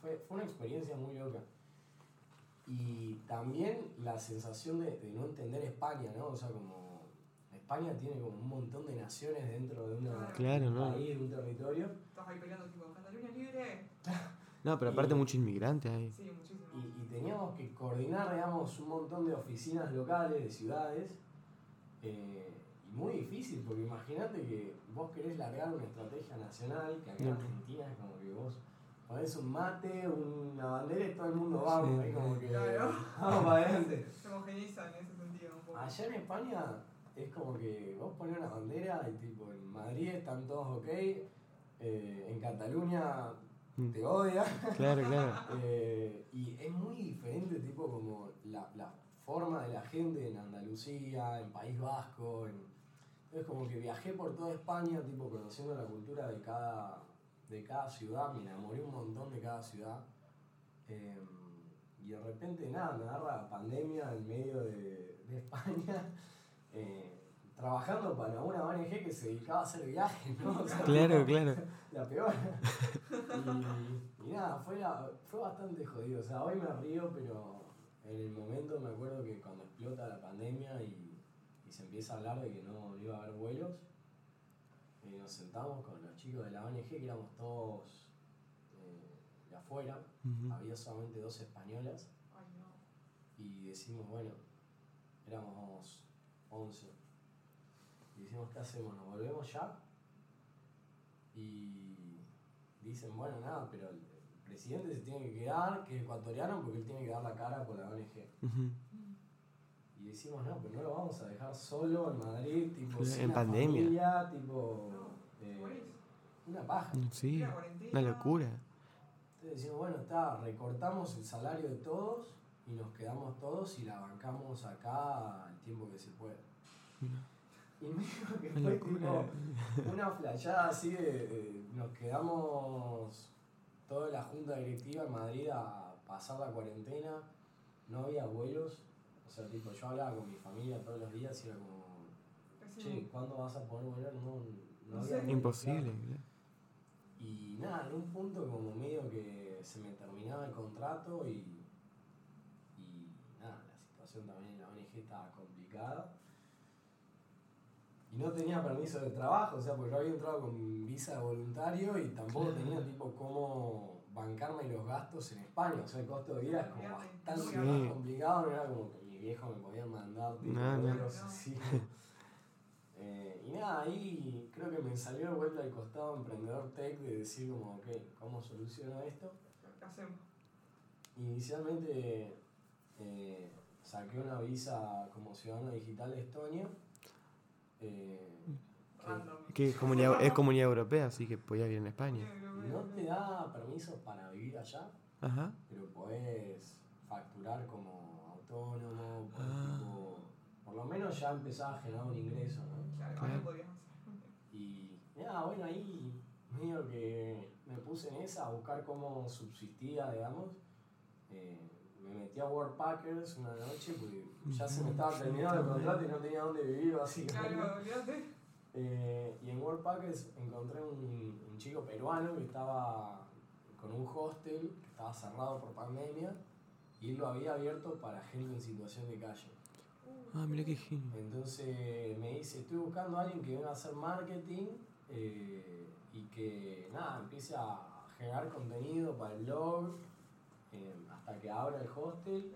Speaker 2: fue, fue una experiencia muy loca. Y también la sensación de, de no entender España, ¿no? O sea, como España tiene como un montón de naciones dentro de una,
Speaker 4: Claro,
Speaker 2: un
Speaker 4: ¿no?
Speaker 2: país, de un territorio.
Speaker 1: Estás ahí peleando, tipo, Cataluña libre.
Speaker 4: No, pero aparte
Speaker 2: Y-
Speaker 4: muchos inmigrantes ahí.
Speaker 1: Sí, muchísimo.
Speaker 2: Y, y teníamos que coordinar, digamos, un montón de oficinas locales, de ciudades. eh, y muy difícil, porque imagínate que vos querés largar una estrategia nacional, que acá en. Argentina es como que vos ponés un mate, una bandera y todo el mundo va,
Speaker 4: Sí.
Speaker 2: ahí como que
Speaker 1: Claro.
Speaker 2: vamos para adelante.
Speaker 1: Se homogeniza en ese sentido un poco.
Speaker 2: Allá en España es como que vos ponés una bandera y tipo en Madrid están todos ok, eh, en Cataluña. Te odian.
Speaker 4: Claro, claro.
Speaker 2: Eh, y es muy diferente, tipo, como la, la forma de la gente en Andalucía, en País Vasco. En... Entonces, como que viajé por toda España, tipo, conociendo la cultura de cada, de cada ciudad. Me enamoré un montón de cada ciudad. Eh, y de repente, nada, me agarra la pandemia en medio de, de España. eh, trabajando para una ONG que se dedicaba a hacer viajes, ¿no? O sea,
Speaker 4: Claro, claro.
Speaker 2: la peor. y, y nada, fue, la- fue bastante jodido. O sea, hoy me río, pero en el momento me acuerdo que cuando explota la pandemia y, y se empieza a hablar de que no, iba a haber vuelos, eh, nos sentamos con los chicos de la ONG, que éramos todos eh, de afuera, había solamente dos españolas,
Speaker 1: Ay, no.
Speaker 2: y decimos, bueno, éramos 11. Y decimos, ¿qué hacemos? ¿Nos volvemos ya? Y dicen, bueno, nada, pero el presidente se tiene que quedar, que es ecuatoriano, porque él tiene que dar la cara por la ONG. Y decimos, no, pero no lo vamos a dejar solo en Madrid, tipo, sin
Speaker 4: en pandemia.
Speaker 2: familia, tipo,
Speaker 1: No,
Speaker 2: eh, una paja.
Speaker 4: Sí,
Speaker 1: La cuarentena.
Speaker 4: una locura.
Speaker 2: Entonces decimos, bueno, está, recortamos el salario de todos y nos quedamos todos y la bancamos acá el tiempo que se pueda. Y me dijo que fue tipo una flayada así de, de- nos quedamos toda la junta directiva en Madrid a pasar la cuarentena, no había vuelos, o sea, tipo yo hablaba con mi familia todos los días y era como, che, ¿cuándo vas a poder volver? No, no
Speaker 1: No
Speaker 2: había
Speaker 4: Imposible.
Speaker 2: Y nada, en un punto como medio que se me terminaba el contrato y, y nada, la situación también en la ONG estaba complicada. Y no tenía permiso de trabajo, o sea, porque yo había entrado con visa de voluntario y tampoco tenía tipo cómo bancarme los gastos en España. O sea, el costo de vida es como bastante
Speaker 1: Sí.
Speaker 2: más complicado, no era como que mi viejo me podía mandar tipo
Speaker 4: No, no.
Speaker 2: euros así. Eh, y nada, ahí creo que me salió de vuelta al costado emprendedor tech de decir como, ok, ¿cómo soluciono esto?
Speaker 1: ¿Qué hacemos?
Speaker 2: Inicialmente eh, saqué una visa como ciudadano digital de Estonia. Eh, que
Speaker 1: Random.
Speaker 4: Que es comunidad, es comunidad europea, así que podía vivir en España.
Speaker 2: no te da permiso para vivir allá,
Speaker 4: Ajá.
Speaker 2: pero podés facturar como autónomo, por,
Speaker 4: Ah.
Speaker 2: tipo- por lo menos ya empezás a generar un ingreso, ¿no?
Speaker 1: Claro.
Speaker 2: Y nada, bueno, ahí medio que me puse puse en esa a buscar cómo subsistía, digamos. Eh, me metí a World Packers una noche porque ya se me estaba terminando el contrato y no tenía dónde vivir, básicamente.
Speaker 1: Claro.
Speaker 2: Eh, y en World Packers encontré un, un chico peruano que estaba con un hostel que estaba cerrado por pandemia y él lo había abierto para gente en situación de calle.
Speaker 4: Ah, mira qué genio.
Speaker 2: Entonces me dice, estoy buscando a alguien que venga a hacer marketing eh, y que nada, empiece a generar contenido para el blog eh, hasta que abra el hostel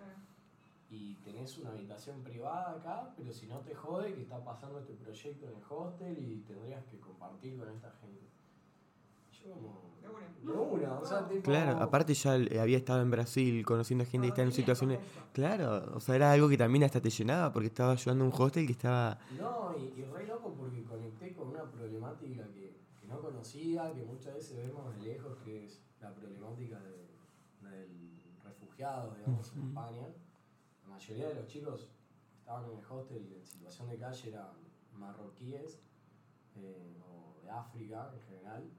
Speaker 2: y tenés una habitación privada acá, pero si no te jode que está pasando este proyecto en el hostel y tendrías que compartir con esta gente. Yo como...
Speaker 1: De una.
Speaker 2: De una, o sea, tipo...
Speaker 4: Claro, aparte ya eh, había estado en Brasil conociendo gente que está en
Speaker 1: Tenía
Speaker 4: situaciones... Claro, o sea, era algo que también hasta te llenaba porque estaba ayudando a un hostel que estaba...
Speaker 2: No, y, y re loco porque conecté con una problemática que, que no conocía, que muchas veces vemos de lejos, que es la problemática de- del refugiado, digamos, en
Speaker 4: Ujú.
Speaker 2: España. La mayoría de los chicos que estaban en el hostel en situación de calle eran marroquíes eh, o de África en general.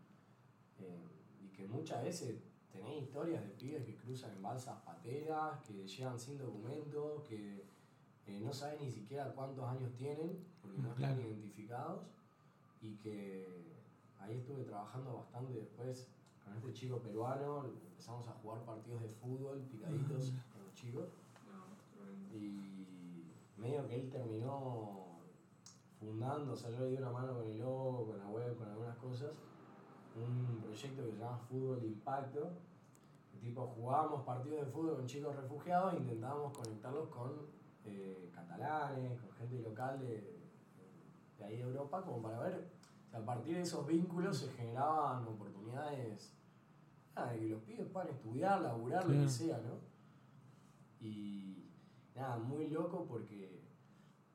Speaker 2: eh, y que muchas veces tenés historias de pibes que cruzan en balsas pateras, que llegan sin documentos, que eh, no saben ni siquiera cuántos años tienen, porque no están identificados, y que ahí estuve trabajando bastante después con este chico peruano, empezamos a jugar partidos de fútbol picaditos con los chicos, y medio que él terminó fundando, o sea, yo le di una mano con el logo, con la web, con algunas cosas, un proyecto que se llama Fútbol de Impacto, tipo jugábamos partidos de fútbol con chicos refugiados e intentábamos conectarlos con eh, catalanes, con gente local de, de ahí de Europa, como para ver si a partir de esos vínculos se generaban oportunidades nada, que los pibes puedan estudiar, laburar, lo que sea, ¿no? Y nada, muy loco porque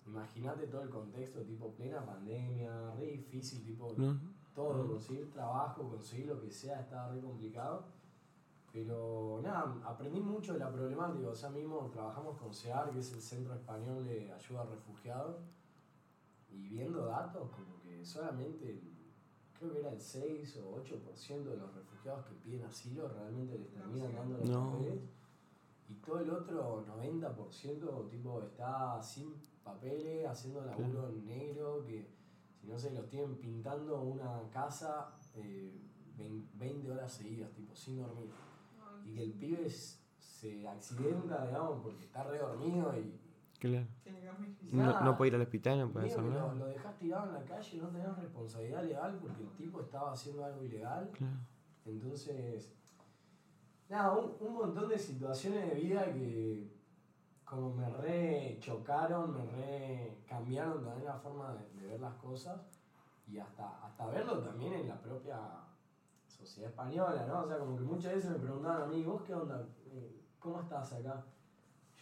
Speaker 2: imagínate todo el contexto, tipo plena pandemia, re difícil, tipo
Speaker 4: ¿no?
Speaker 2: todo, conseguir trabajo, conseguir lo que sea, estaba re complicado. Pero nada, aprendí mucho de la problemática. O sea, mismo trabajamos con CEAR, que es el Centro Español de Ayuda a Refugiados, y viendo datos, como que solamente, el- creo que era el 6 o 8% de los refugiados que piden asilo realmente les terminan dando los
Speaker 4: No.
Speaker 2: papeles. Y todo el otro 90% tipo está sin papeles, haciendo laburo en negro, que si no se los tienen pintando una casa eh, vein- 20 horas seguidas, tipo sin dormir. Y que el pibe se accidenta, digamos, porque está re dormido y
Speaker 4: Claro. No, no puede ir al hospital, no puede hacer nada.
Speaker 2: lo dejás tirado en la calle, no tenés responsabilidad legal porque el tipo estaba haciendo algo ilegal.
Speaker 4: Claro.
Speaker 2: Entonces, nada, un, un montón de situaciones de vida que como me re chocaron, me re cambiaron también la forma de, de ver las cosas y hasta, hasta verlo también en la propia sociedad española, ¿no? O sea, como que muchas veces me preguntaban a mí, ¿vos qué onda? Eh, ¿Cómo estás acá?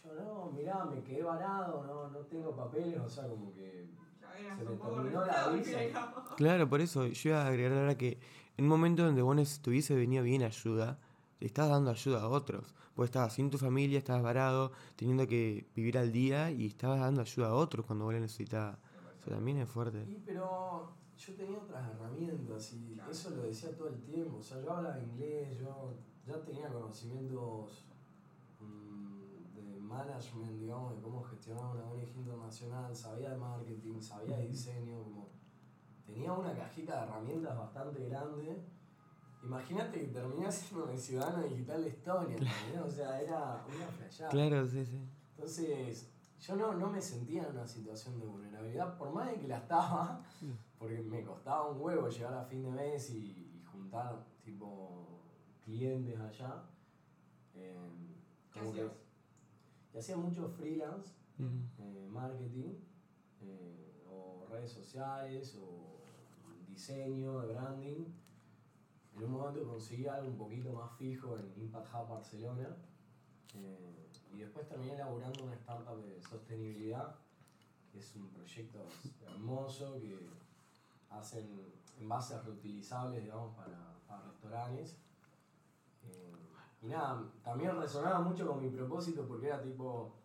Speaker 2: Yo, no, mirá, me quedé varado, no, no tengo papeles, o sea, como que Se me terminó la visa.
Speaker 4: Claro, por eso yo iba a agregar ahora que en un momento donde vos hubiese venido bien ayuda, te estás dando ayuda a otros. Vos estabas sin tu familia, estabas varado, teniendo que vivir al día y estabas dando ayuda a otros cuando vos la necesitabas. Eso también es fuerte.
Speaker 2: Sí, pero yo tenía otras herramientas y
Speaker 1: Claro.
Speaker 2: eso lo decía todo el tiempo. O sea, yo hablaba inglés, yo ya tenía conocimientos management, digamos, de cómo gestionar una ONG internacional, sabía de marketing, sabía de diseño, como tenía una cajita de herramientas bastante grande. Imagínate que terminé siendo el ciudadano digital de Estonia, ¿entendés? o sea, era una flashada.
Speaker 4: Claro, sí, sí.
Speaker 2: Entonces, yo no, no me sentía en una situación de vulnerabilidad, por más de que la estaba, porque me costaba un huevo llegar a fin de mes y, y juntar, tipo, clientes allá. Eh. Y hacía mucho freelance, eh, marketing, eh, o redes sociales, o diseño, de branding. En un momento conseguí algo un poquito más fijo en Impact Hub Barcelona. eh, y después terminé elaborando una startup de sostenibilidad, que es un proyecto hermoso que hacen envases reutilizables, digamos, para, para restaurantes. Eh, y nada, también resonaba mucho con mi propósito porque era tipo,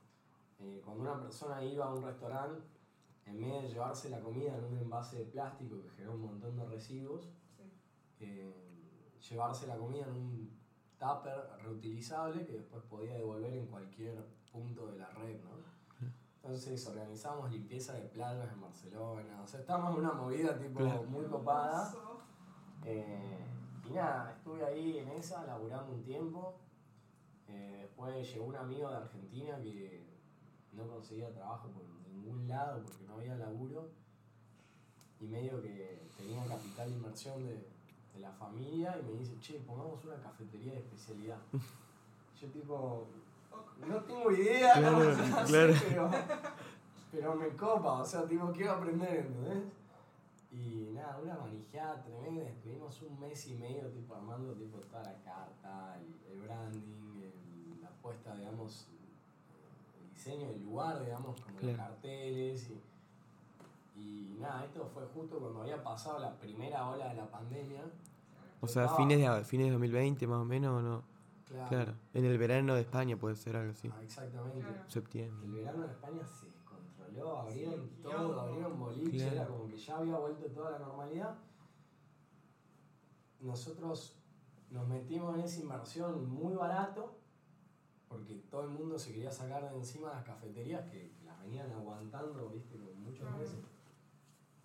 Speaker 2: eh, cuando una persona iba a un restaurante, en vez de llevarse la comida en un envase de plástico que genera un montón de residuos,
Speaker 1: Sí.
Speaker 2: eh, llevarse la comida en un tupper reutilizable que después podía devolver en cualquier punto de la red, ¿no? Entonces organizamos limpieza de playas en Barcelona, o sea, estábamos en una movida tipo muy copada. Eh, y nada, estuve ahí en esa, laburando un tiempo. Eh, después llegó un amigo de Argentina que no conseguía trabajo por ningún lado porque no había laburo. Y medio que tenía capital de inversión de, de la familia y me dice, che, pongamos una cafetería de especialidad. Yo tipo, no tengo idea
Speaker 4: Claro,
Speaker 2: cómo se hace,
Speaker 4: claro.
Speaker 2: pero, pero me copa, o sea, tipo, quiero aprender, ¿entendés? Y nada, una manijada tremenda, estuvimos un mes y medio tipo armando tipo toda la carta, el, el branding, el- la puesta, digamos, el diseño del lugar, digamos, como los carteles y, y nada, esto fue justo cuando había pasado la primera ola de la pandemia.
Speaker 4: O sea,
Speaker 2: Estaba-
Speaker 4: fines de, fines de 2020 más o menos, ¿o no?
Speaker 2: Claro.
Speaker 4: Claro. En el verano de España puede ser algo así.
Speaker 2: Ah, exactamente.
Speaker 1: Claro.
Speaker 2: El
Speaker 4: Septiembre.
Speaker 2: verano en España se abrieron
Speaker 1: Sí,
Speaker 2: todo, abrieron boliche,
Speaker 4: Claro.
Speaker 2: era como que ya había vuelto toda la normalidad. Nosotros nos metimos en esa inversión muy barato, porque todo el mundo se quería sacar de encima las cafeterías que las venían aguantando, viste, con muchos meses.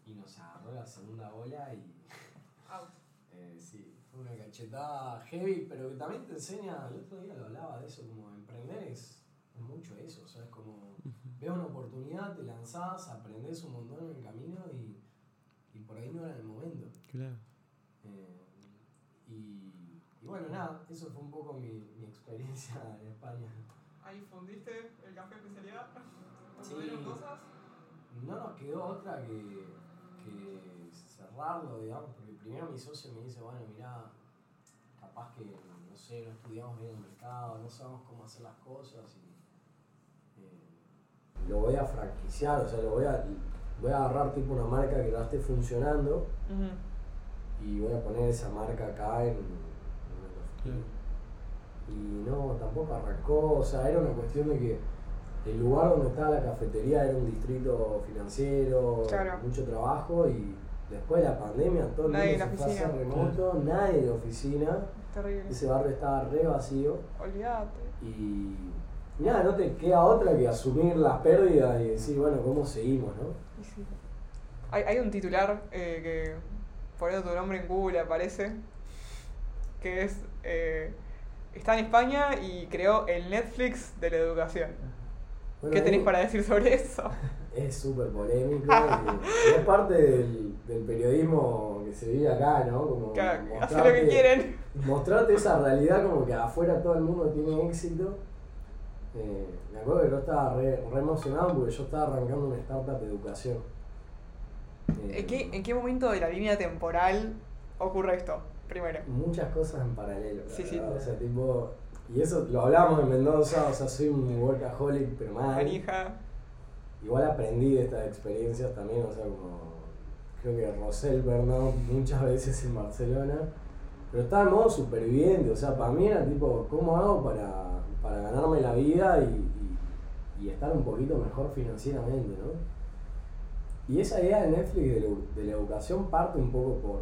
Speaker 2: Y nos agarró la segunda ola y
Speaker 1: Out.
Speaker 2: eh, sí, fue una cachetada heavy, pero que también te enseña, el otro día lo hablaba de eso, como emprender es, es mucho eso, o sea, es como ves una oportunidad, te lanzás, aprendés un montón en el camino y, y por ahí no era el momento.
Speaker 4: Claro.
Speaker 2: Eh, y, y bueno, nada, eso fue un poco mi, mi experiencia en España.
Speaker 1: Ahí fundiste el café especialidad.
Speaker 2: Sí.
Speaker 1: ¿Fundieron cosas?
Speaker 2: No nos quedó otra que, que cerrarlo, digamos, porque primero mi socio me dice, bueno, mirá, capaz que, no sé, no estudiamos bien el mercado, no sabemos cómo hacer las cosas y... lo voy a franquiciar, o sea, lo voy a, voy a agarrar tipo una marca que ya esté funcionando y voy a poner esa marca acá en, en. Y no, tampoco arrancó, o sea, era una cuestión de que el lugar donde estaba la cafetería era un distrito financiero,
Speaker 1: Claro.
Speaker 2: mucho trabajo y después de la pandemia todo el
Speaker 1: Nadie
Speaker 2: mundo
Speaker 1: en
Speaker 2: se
Speaker 1: la
Speaker 2: fue a remoto, nadie de oficina,
Speaker 1: Terrible.
Speaker 2: ese barrio estaba re vacío
Speaker 1: Olvídate.
Speaker 2: y nada, no te queda otra que asumir las pérdidas y decir, bueno, ¿cómo seguimos, no?
Speaker 1: Sí. Hay, hay un titular eh, que poniendo tu nombre en Google aparece, que es, eh, está en España y creó el Netflix de la educación.
Speaker 2: Bueno,
Speaker 1: ¿Qué tenés
Speaker 2: ahí
Speaker 1: para decir sobre eso?
Speaker 2: Es súper polémico y, es parte del, del periodismo que se vive acá, ¿no? Como
Speaker 1: Que hacen lo que quieren.
Speaker 2: mostrarte esa realidad como que afuera todo el mundo tiene éxito. Eh, me acuerdo que yo estaba re, re emocionado porque yo estaba arrancando una startup de educación. Eh,
Speaker 1: ¿En qué, ¿En qué momento de la línea temporal ocurre esto? Primero.
Speaker 2: Muchas cosas en paralelo.
Speaker 1: Sí, sí.
Speaker 2: O sea, tipo. Y eso lo hablamos en Mendoza, o sea, soy un workaholic, pero mal. Igual aprendí de estas experiencias también, o sea, como. Creo que rocé el burnout muchas veces en Barcelona. Pero estaba en modo superviviente, o sea, para mí era tipo, ¿cómo hago para, para ganarme la vida y, y- estar un poquito mejor financieramente, ¿no? Y esa idea de Netflix de, la de la educación parte un poco por,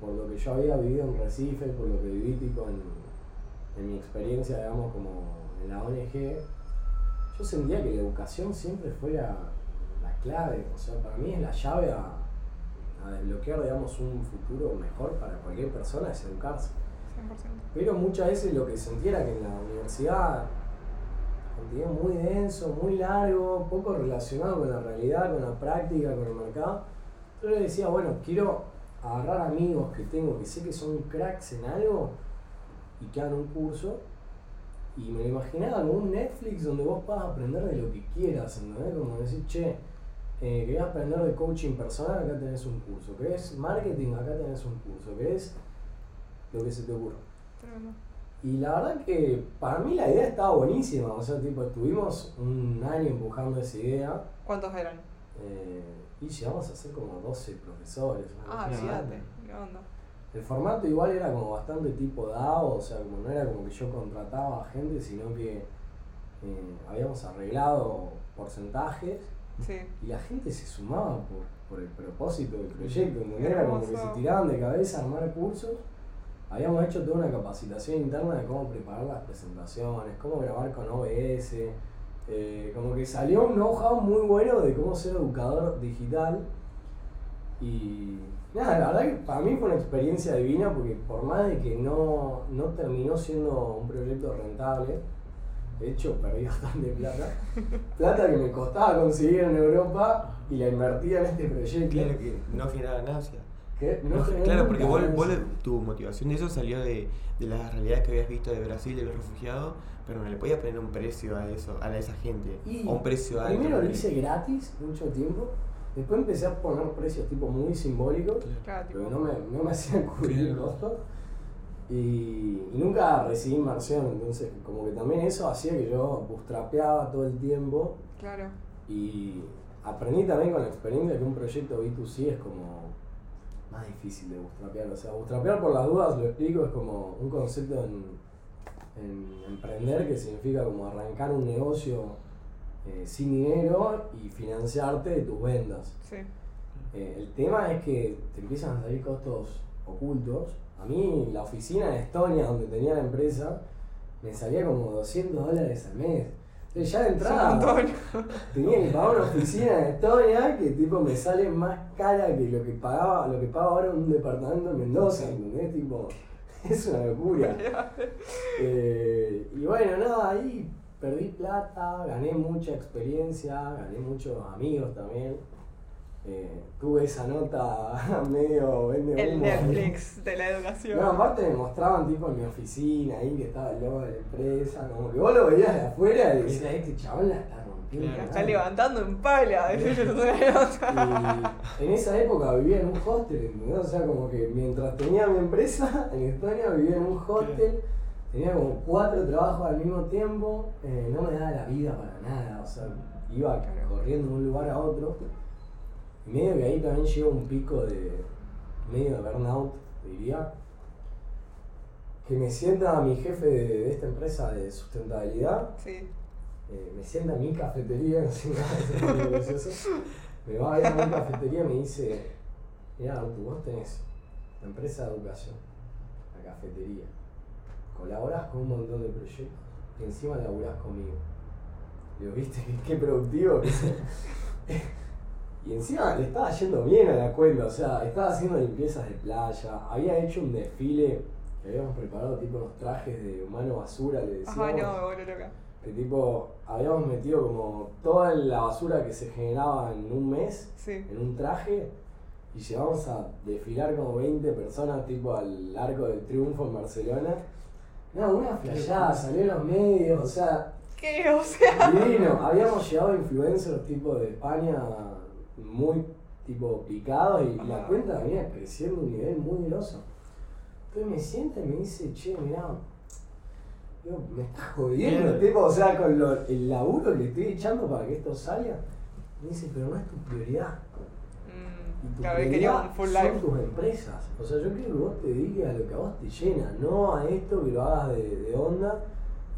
Speaker 2: por lo que yo había vivido en Recife, por lo que viví tipo en, mi experiencia, digamos, como en la ONG. Yo sentía que la educación siempre fuera la clave, o sea, para mí es la llave a, a desbloquear, digamos, un futuro mejor para cualquier persona, es educarse.
Speaker 1: 100%.
Speaker 2: Pero muchas veces lo que sentía era que en la universidad, contenido muy denso, muy largo, poco relacionado con la realidad, con la práctica, con el mercado. Yo le decía, bueno, quiero agarrar amigos que tengo que sé que son cracks en algo y que hagan un curso. Y me lo imaginaba como un Netflix donde vos puedas aprender de lo que quieras, ¿entendés? Como decir, che, eh, querés aprender de coaching personal, acá tenés un curso. ¿Querés marketing? Acá tenés un curso. ¿Querés lo que se te ocurra?
Speaker 1: Tremendo.
Speaker 2: Y la verdad que para mí la idea estaba buenísima, o sea, tipo, estuvimos un año empujando esa idea
Speaker 1: ¿Cuántos eran?
Speaker 2: eh, y llegamos a ser como 12 profesores.
Speaker 1: Ah, olvídate. ¿Qué onda?
Speaker 2: El formato igual era como bastante tipo DAO, o sea, como no era como que yo contrataba a gente, sino que eh, habíamos arreglado porcentajes
Speaker 1: Sí.
Speaker 2: y la gente se sumaba por, por el propósito del proyecto, ¿entendés? Era como que se tiraban de cabeza a armar cursos, habíamos hecho toda una capacitación interna de cómo preparar las presentaciones, cómo grabar con OBS. eh, como que salió un know-how muy bueno de cómo ser educador digital. Y nada, la verdad que para mí fue una experiencia divina porque por más de que no, no terminó siendo un proyecto rentable, de hecho perdí bastante plata, plata que me costaba conseguir en Europa y la invertía en este proyecto.
Speaker 4: Claro que no generaba ganancia.
Speaker 2: que no
Speaker 4: No,
Speaker 2: generó
Speaker 4: claro, porque vos, tu motivación de eso salió de, de las realidades que habías visto de Brasil, de los refugiados, pero no le podías poner un precio a eso, a esa gente.
Speaker 2: Y
Speaker 4: o un precio.
Speaker 2: Primero lo hice gratis mucho tiempo, después empecé a poner precios tipo muy simbólicos,
Speaker 1: Claro, tipo,
Speaker 2: pero no me, no me hacían cubrir
Speaker 4: Claro.
Speaker 2: costos. Y, y nunca recibí inversión, entonces como que también eso hacía que yo bootstrapeaba todo el tiempo
Speaker 1: claro.
Speaker 2: y aprendí también con la experiencia que un proyecto B2C es como más difícil de bootstrapear. O sea, bootstrapear por las dudas, lo explico, es como un concepto en, en emprender que significa como arrancar un negocio eh, sin dinero y financiarte de tus ventas.
Speaker 1: Sí.
Speaker 2: Eh, el tema es que te empiezan a salir costos ocultos. A mí, la oficina de Estonia, donde tenía la empresa, me salía como 200 dólares al mes. Entonces, ya de entrada, tenía que pagar una oficina en Estonia que tipo me sale más cara que lo que pagaba, lo que paga ahora un departamento en Mendoza, ¿entendés? Tipo, es una locura. Eh, y bueno, nada, ahí perdí plata, gané mucha experiencia, gané muchos amigos también. Eh, tuve esa nota medio vende
Speaker 1: El
Speaker 2: humo.
Speaker 1: Netflix de la educación.
Speaker 2: No, aparte me mostraban tipo en mi oficina ahí que estaba el logo de la empresa, como que vos lo veías de afuera y decías, este chabón la está rompiendo.
Speaker 4: Claro.
Speaker 1: Está
Speaker 2: mal".
Speaker 1: levantando en pala.
Speaker 2: Y en esa época vivía en un hostel, ¿entendés? O sea, como que mientras tenía mi empresa en Estonia vivía en un hostel, tenía como cuatro trabajos al mismo tiempo, eh, no me daba la vida para nada, o sea, iba corriendo de un lugar a otro. Y medio que ahí también llegó un pico de medio de burnout, diría. Que me sienta mi jefe de, de esta empresa de sustentabilidad
Speaker 1: Sí.
Speaker 2: eh, me sienta en mi cafetería, no sé nada, eso. Me va a ver a mi cafetería y me dice, mira, vos tenés la empresa de educación, la cafetería, colaborás con un montón de proyectos y encima laburás conmigo. Digo, viste, qué, productivo que soy?". Y encima le estaba yendo bien a la cuenta, o sea, estaba haciendo limpiezas de playa, había hecho un desfile que habíamos preparado tipo unos trajes de humano basura, le decíamos.
Speaker 1: Ajá, no, me vuelvo loca.
Speaker 2: Que tipo, habíamos metido como toda la basura que se generaba en un mes
Speaker 1: Sí.
Speaker 2: en un traje y llevamos a desfilar como 20 personas tipo al Arco del Triunfo en Barcelona. No, una flayada, salió en los medios, o sea,
Speaker 1: ¿Qué? O sea.
Speaker 2: divino. Habíamos llevado influencers tipo de España muy tipo picados y la cuenta venía creciendo a un nivel muy grosso. Entonces me sienta y me dice, che, mirá, digo, me estás jodiendo, tipo, o sea, con lo- el laburo que le estoy echando para que esto salga. Me dice, pero no es tu prioridad. Y
Speaker 1: Mm,
Speaker 2: tu
Speaker 1: claro, él
Speaker 2: prioridad
Speaker 1: full
Speaker 2: son
Speaker 1: life.
Speaker 2: tus empresas. O sea, yo quiero que vos te dediques a lo que a vos te llena, no a esto que lo hagas de, de onda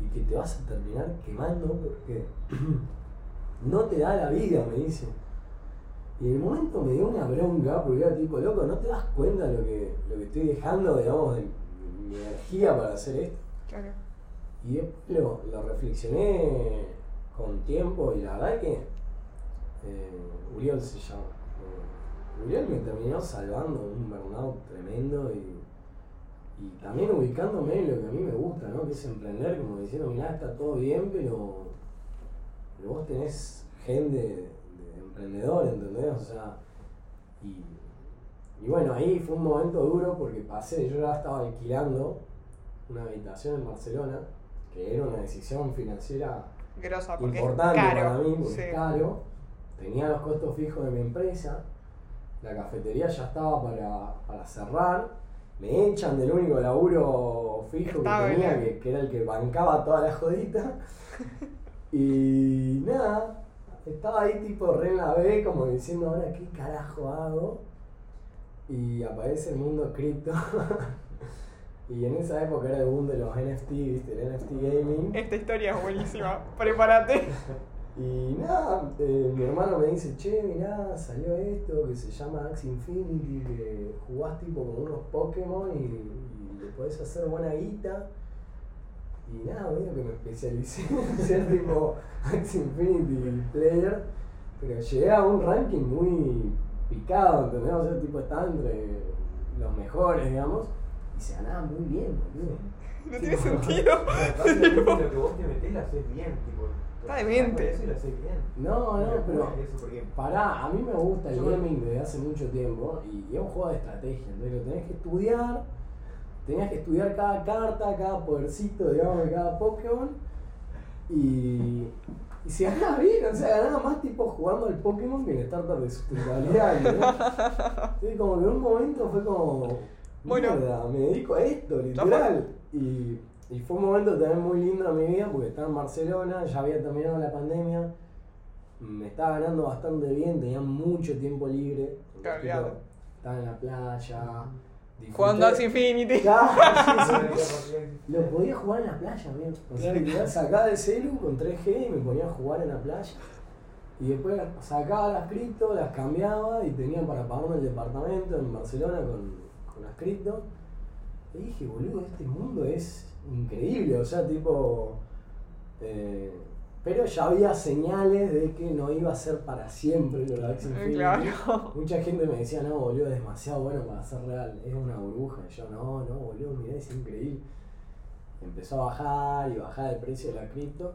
Speaker 2: y que te vas a terminar quemando porque no te da la vida, me dice. Y en el momento me dio una bronca porque era tipo, loco, ¿no te das cuenta lo que, lo que estoy dejando, digamos, de mi energía para hacer esto?
Speaker 1: Claro.
Speaker 2: Y después lo, lo reflexioné con tiempo y la verdad que eh, Uriel se llama. Eh, Uriel me terminó salvando de un burnout tremendo y, y también ubicándome en lo que a mí me gusta, ¿no? que es emprender, como diciendo, mirá, está todo bien, pero, pero vos tenés gente de, de emprendedor, ¿entendés? O sea, y, y bueno, ahí fue un momento duro porque pasé, yo ya estaba alquilando una habitación en Barcelona, que era una decisión financiera
Speaker 1: Grosa,
Speaker 2: importante
Speaker 1: caro.
Speaker 2: para mí, porque
Speaker 1: sí.
Speaker 2: es caro. Tenía los costos fijos de mi empresa, la cafetería ya estaba para, para cerrar, me echan del único laburo fijo que tenía, que, que era el que bancaba toda la jodita. y nada, estaba ahí tipo re en la B, como diciendo, ahora qué carajo hago. Y aparece el mundo cripto. y en esa época era el boom de los NFT, ¿viste? El NFT gaming.
Speaker 1: Esta historia es buenísima. Prepárate.
Speaker 2: Y nada, eh, mi hermano me dice, che, mirá, salió esto que se llama Axe Infinity, que jugás tipo con unos Pokémon y, y le podés hacer buena guita. Y nada, medio que me especialicé en ser tipo Axie Infinity Player, pero llegué a un ranking muy picado, ¿entendés? O sea, tipo estaba entre los mejores, digamos, y se ganaba muy bien, boludo.
Speaker 1: No tiene sentido.
Speaker 3: Lo que vos te metés lo haces bien, tipo.
Speaker 1: Está demente.
Speaker 2: No, no, pero pará, a mí me gusta el gaming desde hace mucho tiempo y, y es un juego de estrategia, entonces lo tenés que estudiar, tenías que estudiar cada carta, cada podercito, digamos, de cada Pokémon y, y se ganaba bien, o sea, ganaba más tipo jugando al Pokémon que en el starter de sustentabilidad, ¿no? Entonces como que en un momento fue como,
Speaker 1: Bueno.
Speaker 2: mierda, me dedico a esto, literal. Y, y fue un momento también muy lindo en mi vida porque estaba en Barcelona, ya había terminado la pandemia, me estaba ganando bastante bien, tenía mucho tiempo libre.
Speaker 1: Claro.
Speaker 2: Estaba en la playa.
Speaker 1: Jugando Axie Infinity.
Speaker 2: Claro, sí, sí. Lo podía jugar en la playa, bien. O sea, sacaba el celu con 3G y me ponía a jugar en la playa. Y después sacaba las cripto, las cambiaba y tenía para pagarme el departamento en Barcelona con, con las cripto. Y dije, boludo, este mundo es increíble. O sea, tipo. eh, pero ya había señales de que no iba a ser para siempre lo de Infinity.
Speaker 1: Claro.
Speaker 2: Mucha gente me decía, no, boludo, es demasiado bueno para ser real, es una burbuja. Y yo, no, no, boludo, mirá, es increíble. Empezó a bajar y bajar el precio de la cripto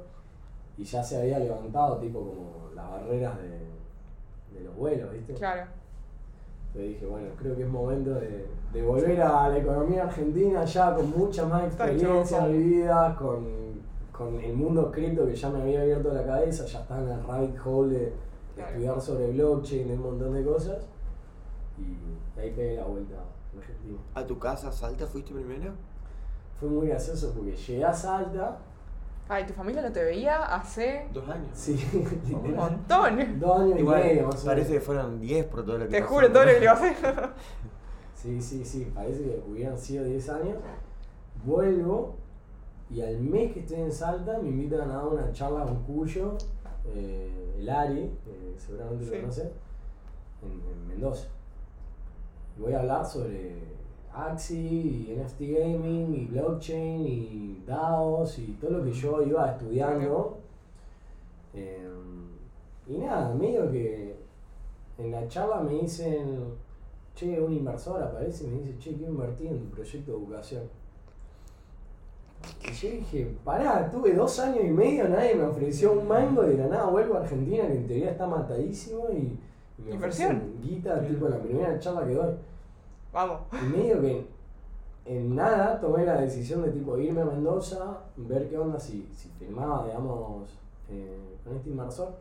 Speaker 2: y ya se había levantado, tipo, como las barreras de, de los vuelos, ¿viste?
Speaker 1: Claro.
Speaker 2: Entonces dije, bueno, creo que es momento de, de volver a la economía argentina ya con mucha más experiencia
Speaker 1: choco.
Speaker 2: vividas, con, con el mundo cripto que ya me había abierto la cabeza, ya estaba en el rabbit hole de, de
Speaker 1: Claro.
Speaker 2: estudiar sobre blockchain, un montón de cosas. Y ahí pegué la vuelta a Argentina.
Speaker 4: ¿A tu casa, Salta, fuiste primero?
Speaker 2: Fue muy gracioso porque llegué a Salta,
Speaker 1: Ay, tu familia no te veía hace
Speaker 4: Dos años.
Speaker 2: sí,
Speaker 1: un montón.
Speaker 2: dos años y medio
Speaker 4: Igual,
Speaker 2: más o
Speaker 4: parece que fueron 10 por todo lo que
Speaker 1: Te
Speaker 4: pasó,
Speaker 1: juro todo lo
Speaker 4: ¿no?
Speaker 1: que le iba a hacer.
Speaker 2: Sí, sí, sí, parece que hubieran sido 10 años. Vuelvo y al mes que estoy en Salta me invitan a dar una charla con Cuyo, eh, el Ari, que seguramente
Speaker 1: Sí.
Speaker 2: lo conoce, en, en Mendoza. Y voy a hablar sobre Axie y NFT Gaming y blockchain y DAOs y todo lo que yo iba estudiando. Eh, y nada, medio que en la charla me dicen, che, un inversor aparece y me dice, che, quiero invertir en tu proyecto de educación. Y yo dije, pará, tuve dos años y medio, nadie me ofreció un mango y de la nada vuelvo a Argentina, que en teoría está matadísimo, y, me ofrecen guita, tipo en la primera charla que doy.
Speaker 1: Vamos.
Speaker 2: Y medio que en nada tomé la decisión de tipo irme a Mendoza, ver qué onda si, si firmaba, digamos, eh, con este inversor.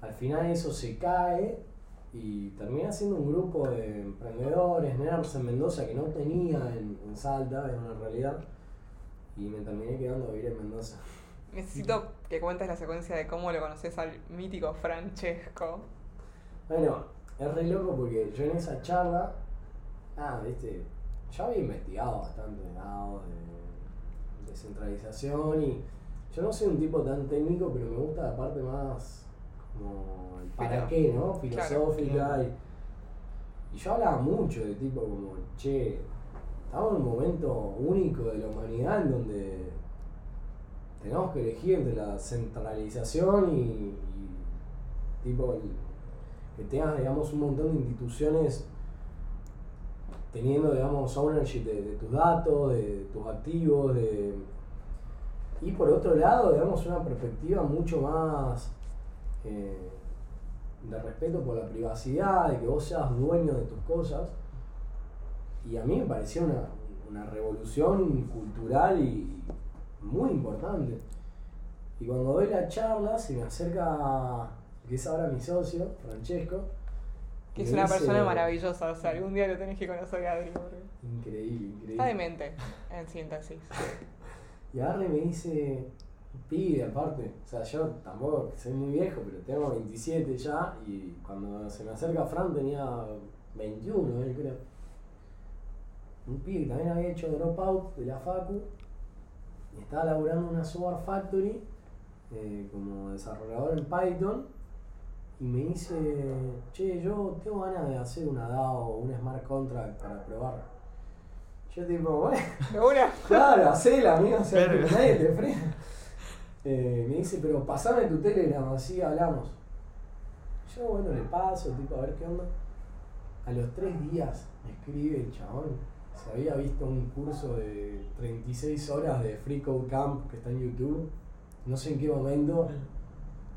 Speaker 2: Al final eso se cae y terminé haciendo un grupo de emprendedores, nerds en Mendoza que no tenía en, en Salta, es una realidad. Y me terminé quedando a vivir en Mendoza.
Speaker 1: Necesito que cuentes la secuencia de cómo lo conoces al mítico Francesco.
Speaker 2: Bueno, es re loco porque yo en esa charla, ah, viste, ya había investigado bastante de dados, de descentralización y yo no soy un tipo tan técnico, pero me gusta la parte más como el para qué, ¿no? Filosófica
Speaker 4: claro.
Speaker 2: y, y yo hablaba mucho de tipo como, che, estamos en un momento único de la humanidad en donde tenemos que elegir entre la centralización y, tipo que tengas digamos un montón de instituciones teniendo digamos ownership de, de tus datos, de tus activos, de y por otro lado digamos una perspectiva mucho más eh, de respeto por la privacidad, de que vos seas dueño de tus cosas y a mí me pareció una, una revolución cultural y muy importante. Y cuando doy la charla, se me acerca, que es ahora mi socio, Francesco.
Speaker 1: Que es una
Speaker 2: dice-
Speaker 1: persona maravillosa. O sea, algún día lo tenés que conocer Adri.
Speaker 2: Increíble, increíble.
Speaker 1: Está demente, en síntesis.
Speaker 2: Y agarra y me dice, pibe aparte, o sea, yo tampoco soy muy viejo, pero tengo 27 ya, y cuando se me acerca Fran tenía 21, él creo. Un pibe que también había hecho dropout de la Facu, y estaba laburando en una software factory eh, como desarrollador en Python, y me dice, che, yo tengo ganas de hacer una DAO o un smart contract para probar. Yo tipo, bueno, claro, hacela, amigo, o sea, nadie te frena. Eh, me dice, pero pasame tu Telegram, así hablamos. Yo, bueno, le paso, tipo, a ver qué onda. A los tres días me escribe el chabón. Se había visto un curso de 36 horas de Free Code Camp que está en YouTube. No sé en qué momento.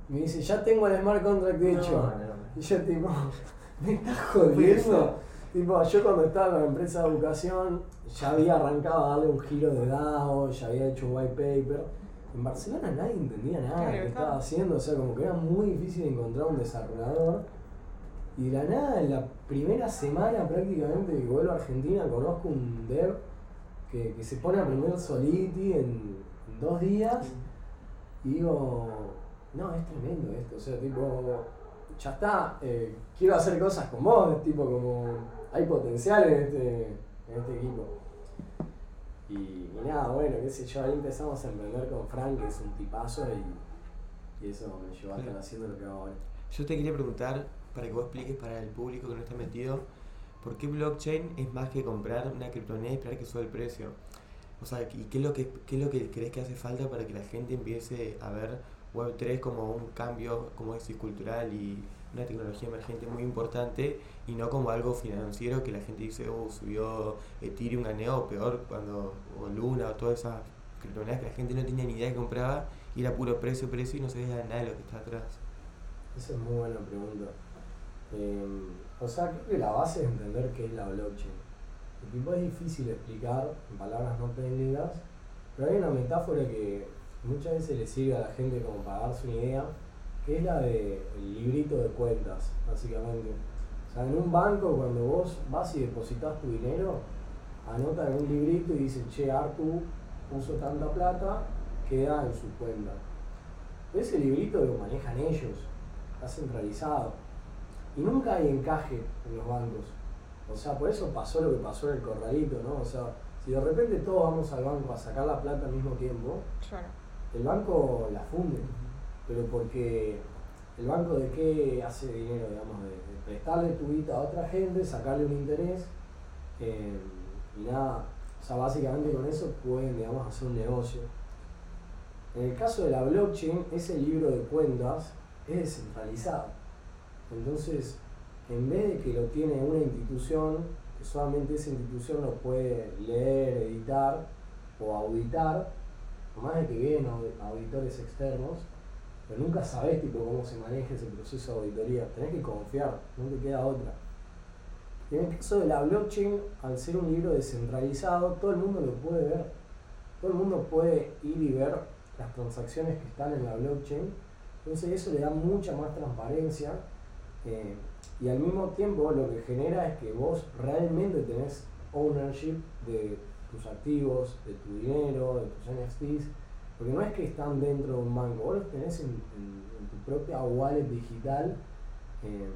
Speaker 2: Me dice, ya tengo el smart contract hecho.
Speaker 3: No, no, no.
Speaker 2: Y yo tipo, me estás jodiendo. Tipo, yo cuando estaba en la empresa de educación ya había arrancado a darle un giro de DAO, ya había hecho un white paper. En Barcelona nadie entendía nada de
Speaker 1: Claro,
Speaker 2: lo que estaba haciendo, o sea, como que era muy difícil encontrar un desarrollador. Y de la nada, en la primera semana prácticamente que vuelvo a Argentina, conozco un dev que, que se pone a aprender Solidity en, en dos días. Y digo, no, es tremendo esto, o sea, tipo, ya está, eh, quiero hacer cosas con vos, tipo como, hay potencial en este, en este equipo. Y, y nada, bueno, qué sé yo, ahí empezamos a emprender con Frank, que es un tipazo, y, y eso me llevó a estar haciendo lo que hago ahora.
Speaker 4: Yo te quería preguntar, para que vos expliques para el público que no está metido, ¿por qué blockchain es más que comprar una criptomoneda y esperar que suba el precio? O sea, ¿y qué es lo que, qué es lo que crees que hace falta para que la gente empiece a ver Web3 como un cambio, como decir, cultural y una tecnología emergente muy importante y no como algo financiero que la gente dice, oh, subió Ethereum, ganó, o peor, cuando, o Luna, o todas esas criptomonedas que la gente no tenía ni idea que compraba y era puro precio, precio y no sabía nada de lo que está atrás.
Speaker 2: Esa es muy buena pregunta. Eh, o sea, creo que la base es entender qué es la blockchain. El tipo es difícil explicar en palabras no técnicas, pero hay una metáfora que muchas veces le sirve a la gente como para darse una idea, que es la del librito de cuentas, básicamente. O sea, en un banco cuando vos vas y depositas tu dinero, anota en un librito y dice, che, Artu puso tanta plata, queda en su cuenta. Ese librito lo manejan ellos, está centralizado. Y nunca hay encaje en los bancos. O sea, por eso pasó lo que pasó en el corralito, ¿no? O sea, si de repente todos vamos al banco a sacar la plata al mismo tiempo,
Speaker 1: Claro.
Speaker 2: el banco la funde. Pero porque el banco de qué hace dinero, digamos, de, de prestarle tu guita a otra gente, sacarle un interés, eh, y nada, o sea, básicamente con eso pueden, digamos, hacer un negocio. En el caso de la blockchain, ese libro de cuentas es descentralizado. Entonces, en vez de que lo tiene una institución, que solamente esa institución lo puede leer, editar o auditar, más de que vienen audi- auditores externos, pero nunca sabes tipo, cómo se maneja ese proceso de auditoría. Tenés que confiar, no te queda otra. Y en el caso de la blockchain, al ser un libro descentralizado, todo el mundo lo puede ver. Todo el mundo puede ir y ver las transacciones que están en la blockchain. Entonces eso le da mucha más transparencia eh, y al mismo tiempo lo que genera es que vos realmente tenés ownership de tus activos, de tu dinero, de tus NFTs, porque no es que están dentro de un banco, vos los tenés en, tu propia wallet digital eh,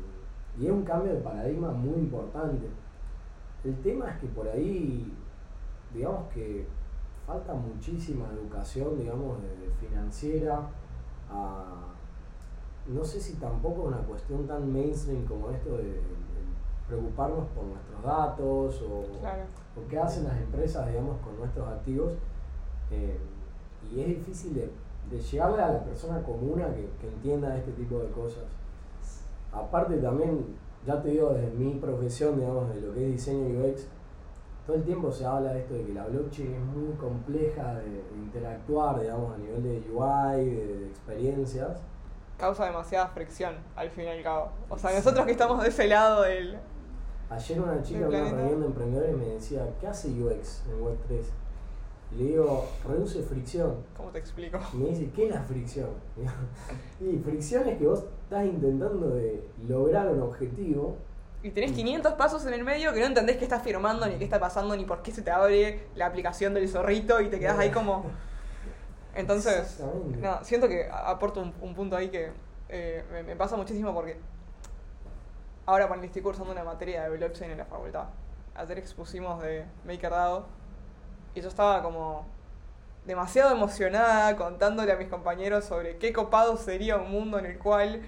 Speaker 2: y es un cambio de paradigma muy importante. El tema es que por ahí, digamos que falta muchísima educación, digamos, financiera a no sé si tampoco es una cuestión tan mainstream como esto de, de preocuparnos por nuestros datos o,
Speaker 1: Claro.
Speaker 2: o qué hacen las empresas, digamos, con nuestros activos. eh, y es difícil de, de llegarle a la persona común a que, que entienda este tipo de cosas. Aparte también, ya te digo, desde mi profesión, digamos, de lo que es diseño UX, todo el tiempo se habla de esto de que la blockchain es muy compleja de, de interactuar, digamos, a nivel de UI, de, de experiencias.
Speaker 1: Causa demasiada fricción, al fin y al cabo. O sea, nosotros que estamos de ese lado del.
Speaker 2: Ayer una chica en una reunión de emprendedores me decía, ¿qué hace UX en Web3? Y le digo, reduce fricción.
Speaker 1: ¿Cómo te explico?
Speaker 2: Y me dice, ¿qué es la fricción? y fricción es que vos estás intentando de lograr un objetivo.
Speaker 1: Y tenés 500 pasos en el medio que no entendés qué estás firmando, ni qué está pasando, ni por qué se te abre la aplicación del zorrito y te quedás ahí como. Entonces, no, siento que aporto un, un punto ahí que eh, me, me pasa muchísimo porque ahora cuando estoy cursando una materia de blockchain en la facultad, ayer expusimos de MakerDAO y yo estaba como demasiado emocionada contándole a mis compañeros sobre qué copado sería un mundo en el cual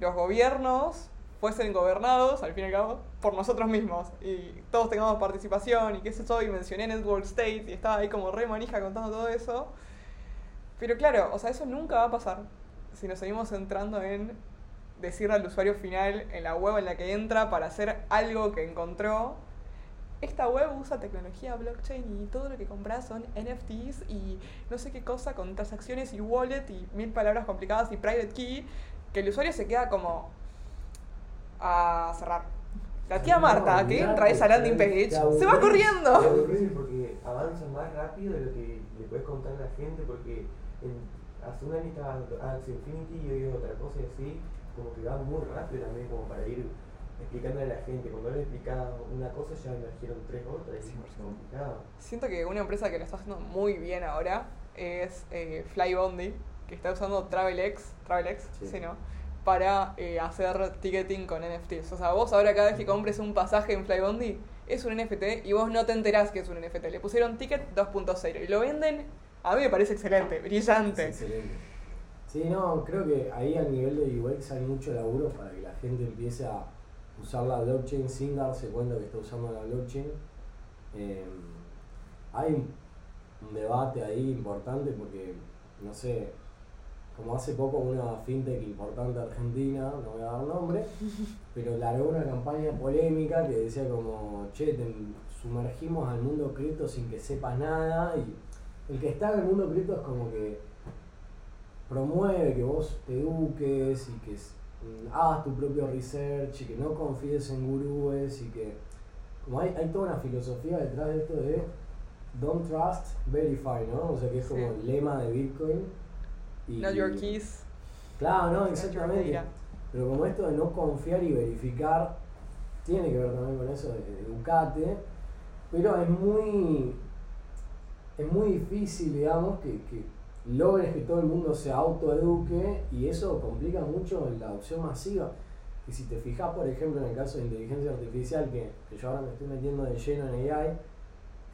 Speaker 1: los gobiernos fuesen gobernados, al fin y al cabo, por nosotros mismos. Y todos tengamos participación y qué sé yo, y mencioné Network State y estaba ahí como re manija contando todo eso. Pero claro, o sea, eso nunca va a pasar si nos seguimos centrando en decirle al usuario final en la web en la que entra para hacer algo que encontró. Esta web usa tecnología blockchain y todo lo que compras son NFTs y no sé qué cosa con transacciones y wallet y mil palabras complicadas y private key que el usuario se queda como a cerrar. La tía Marta, que entra esa landing page, se va corriendo.
Speaker 3: porque avanza más rápido de lo que le puedes contar a la gente, porque hace un año estaba Axie Infinity y hoy es otra cosa y así, como que va muy rápido también como para ir explicándole a la gente. Cuando le explicaba una cosa ya emergieron tres otras y es complicado.
Speaker 1: Siento que una empresa que lo está haciendo muy bien ahora es eh, Flybondi, que está usando TravelX, TravelX, sí. no, para eh, hacer ticketing con NFTs. O sea, vos ahora cada vez que compres un pasaje en Flybondi es un NFT y vos no te enterás que es un NFT. Le pusieron ticket 2.0 y lo venden, a mí me parece excelente, brillante.
Speaker 2: excelente. Sí, no, creo que ahí a nivel de UX hay mucho laburo para que la gente empiece a usar la blockchain sin darse cuenta que está usando la blockchain. Eh, hay un debate ahí importante porque, no sé, como hace poco una fintech importante argentina, no voy a dar nombre, pero largó una campaña polémica que decía como, che, te sumergimos al mundo cripto sin que sepas nada y el que está en el mundo cripto es como que promueve que vos te eduques y que mm, hagas tu propio research y que no confíes en gurúes y que como hay, hay toda una filosofía detrás de esto de don't trust, verify, ¿no? O sea que es como el lema de Bitcoin
Speaker 1: Not your keys.
Speaker 2: Claro, no, exactamente. Pero como esto de no confiar y verificar, tiene que ver también con eso de, educate, pero es muy, es muy difícil, digamos, que, que logres que todo el mundo se autoeduque y eso complica mucho la adopción masiva. Y si te fijas, por ejemplo, en el caso de inteligencia artificial, que, que yo ahora me estoy metiendo de lleno en AI,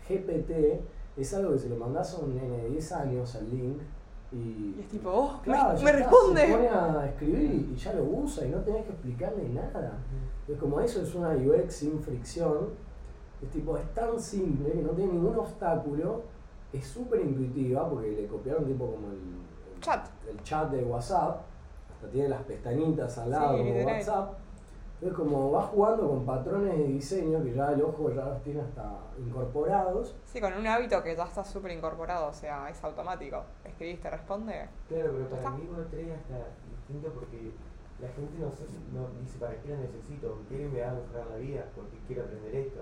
Speaker 2: GPT es algo que se lo mandas a un nene de 10 años al link y,
Speaker 1: es tipo, oh, me, responde.
Speaker 2: se pone a escribir y, ya lo usa y no tenés que explicarle nada. Es como eso es una UX sin fricción. Es tipo, es tan simple que no tiene ningún obstáculo. Es súper intuitiva porque le copiaron tipo como el,
Speaker 1: chat.
Speaker 2: el chat de WhatsApp. Hasta tiene las pestañitas al lado de WhatsApp. Entonces como va jugando con patrones de diseño que ya el ojo ya los tiene hasta incorporados.
Speaker 1: Sí, con un hábito que ya está súper incorporado, o sea, es automático. Escribís, te responde.
Speaker 3: Claro, pero para mí con 3 está distinto porque la gente no, no dice para qué lo necesito, qué me va a mejorar la vida, porque quiero aprender esto.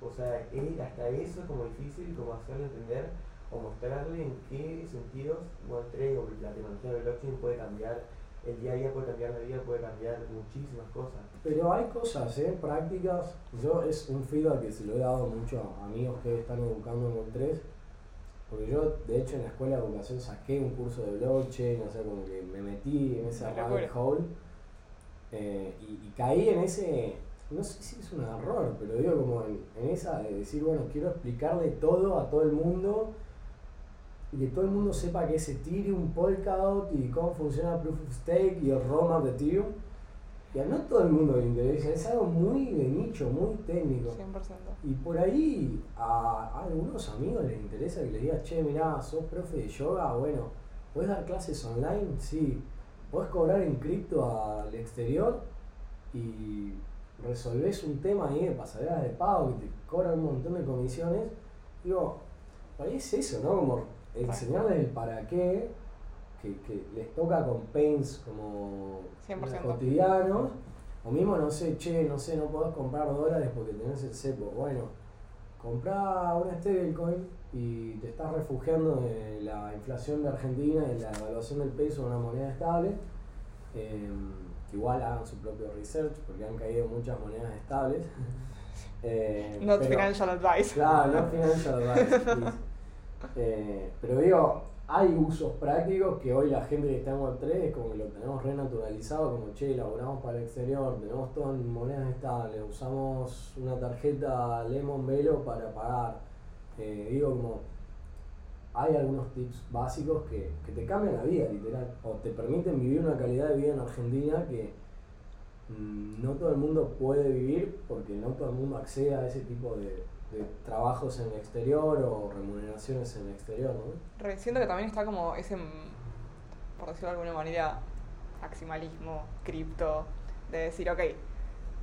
Speaker 3: O sea, es hasta eso es como difícil como hacerle entender o mostrarle en qué sentidos Web3 o la tecnología de blockchain puede cambiar el día a día puede cambiar la vida, puede cambiar muchísimas cosas.
Speaker 2: Pero hay cosas, ¿eh? Prácticas. Yo es un feedback que se lo he dado mucho a amigos que están educando en 3. Porque yo, de hecho, en la escuela de educación saqué un curso de blockchain, o sea, como que me metí en ese rabbit hole eh, y, caí en ese, no sé si es un error, pero digo como en, en esa de decir, bueno, quiero explicarle todo a todo el mundo y que todo el mundo sepa que es Ethereum, Polkadot y cómo funciona Proof of Stake y el ROM de Ethereum. Y a no todo el mundo le interesa, es algo muy de nicho, muy técnico. 100%. Y por ahí a, algunos amigos les interesa que les diga, che, mirá, sos profe de yoga, bueno, ¿puedes dar clases online? Sí. ¿Puedes cobrar en cripto al exterior? Y resolvés un tema ahí de pasarelas de pago que te cobran un montón de comisiones. Digo, es eso, ¿no? Como enseñarles el para qué, que, que les toca con pains como cotidianos, o mismo, no sé, che, no sé, no podés comprar dólares porque tenés el cepo. Bueno, comprá una stablecoin y te estás refugiando de la inflación de Argentina y la evaluación del peso de una moneda estable. Em, igual hagan su propio research porque han caído muchas monedas estables.
Speaker 1: Eh, not financial advice.
Speaker 2: Claro, not financial advice. Eh, pero digo, hay usos prácticos que hoy la gente que está en Web3 es como que lo tenemos renaturalizado, como che, elaboramos para el exterior, tenemos todo en monedas estables, usamos una tarjeta Lemon Velo para pagar. Eh, digo, como hay algunos tips básicos que, que, te cambian la vida, literal, o te permiten vivir una calidad de vida en Argentina que, mm, no todo el mundo puede vivir porque no todo el mundo accede a ese tipo de, de trabajos en el exterior o remuneraciones en el exterior, ¿no?
Speaker 1: Re, siento que también está como ese, mm, por decirlo de alguna manera, maximalismo, cripto, de decir, ok,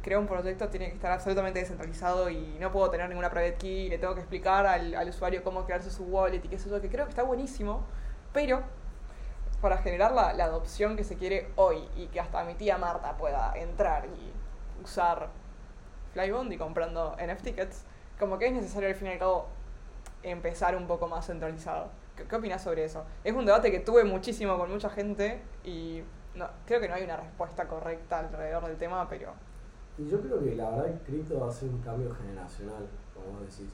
Speaker 1: creo un proyecto, tiene que estar absolutamente descentralizado y no puedo tener ninguna private key, le tengo que explicar al, al usuario cómo crearse su wallet y qué sé yo, que creo que está buenísimo, pero para generar la, la adopción que se quiere hoy y que hasta mi tía Marta pueda entrar y usar Flybondi comprando NFT tickets, como que es necesario al fin y al cabo empezar un poco más centralizado. ¿Qué, qué opinas sobre eso? Es un debate que tuve muchísimo con mucha gente y no, creo que no hay una respuesta correcta alrededor del tema, pero
Speaker 2: Y yo creo que la verdad que cripto va a ser un cambio generacional, como vos decís.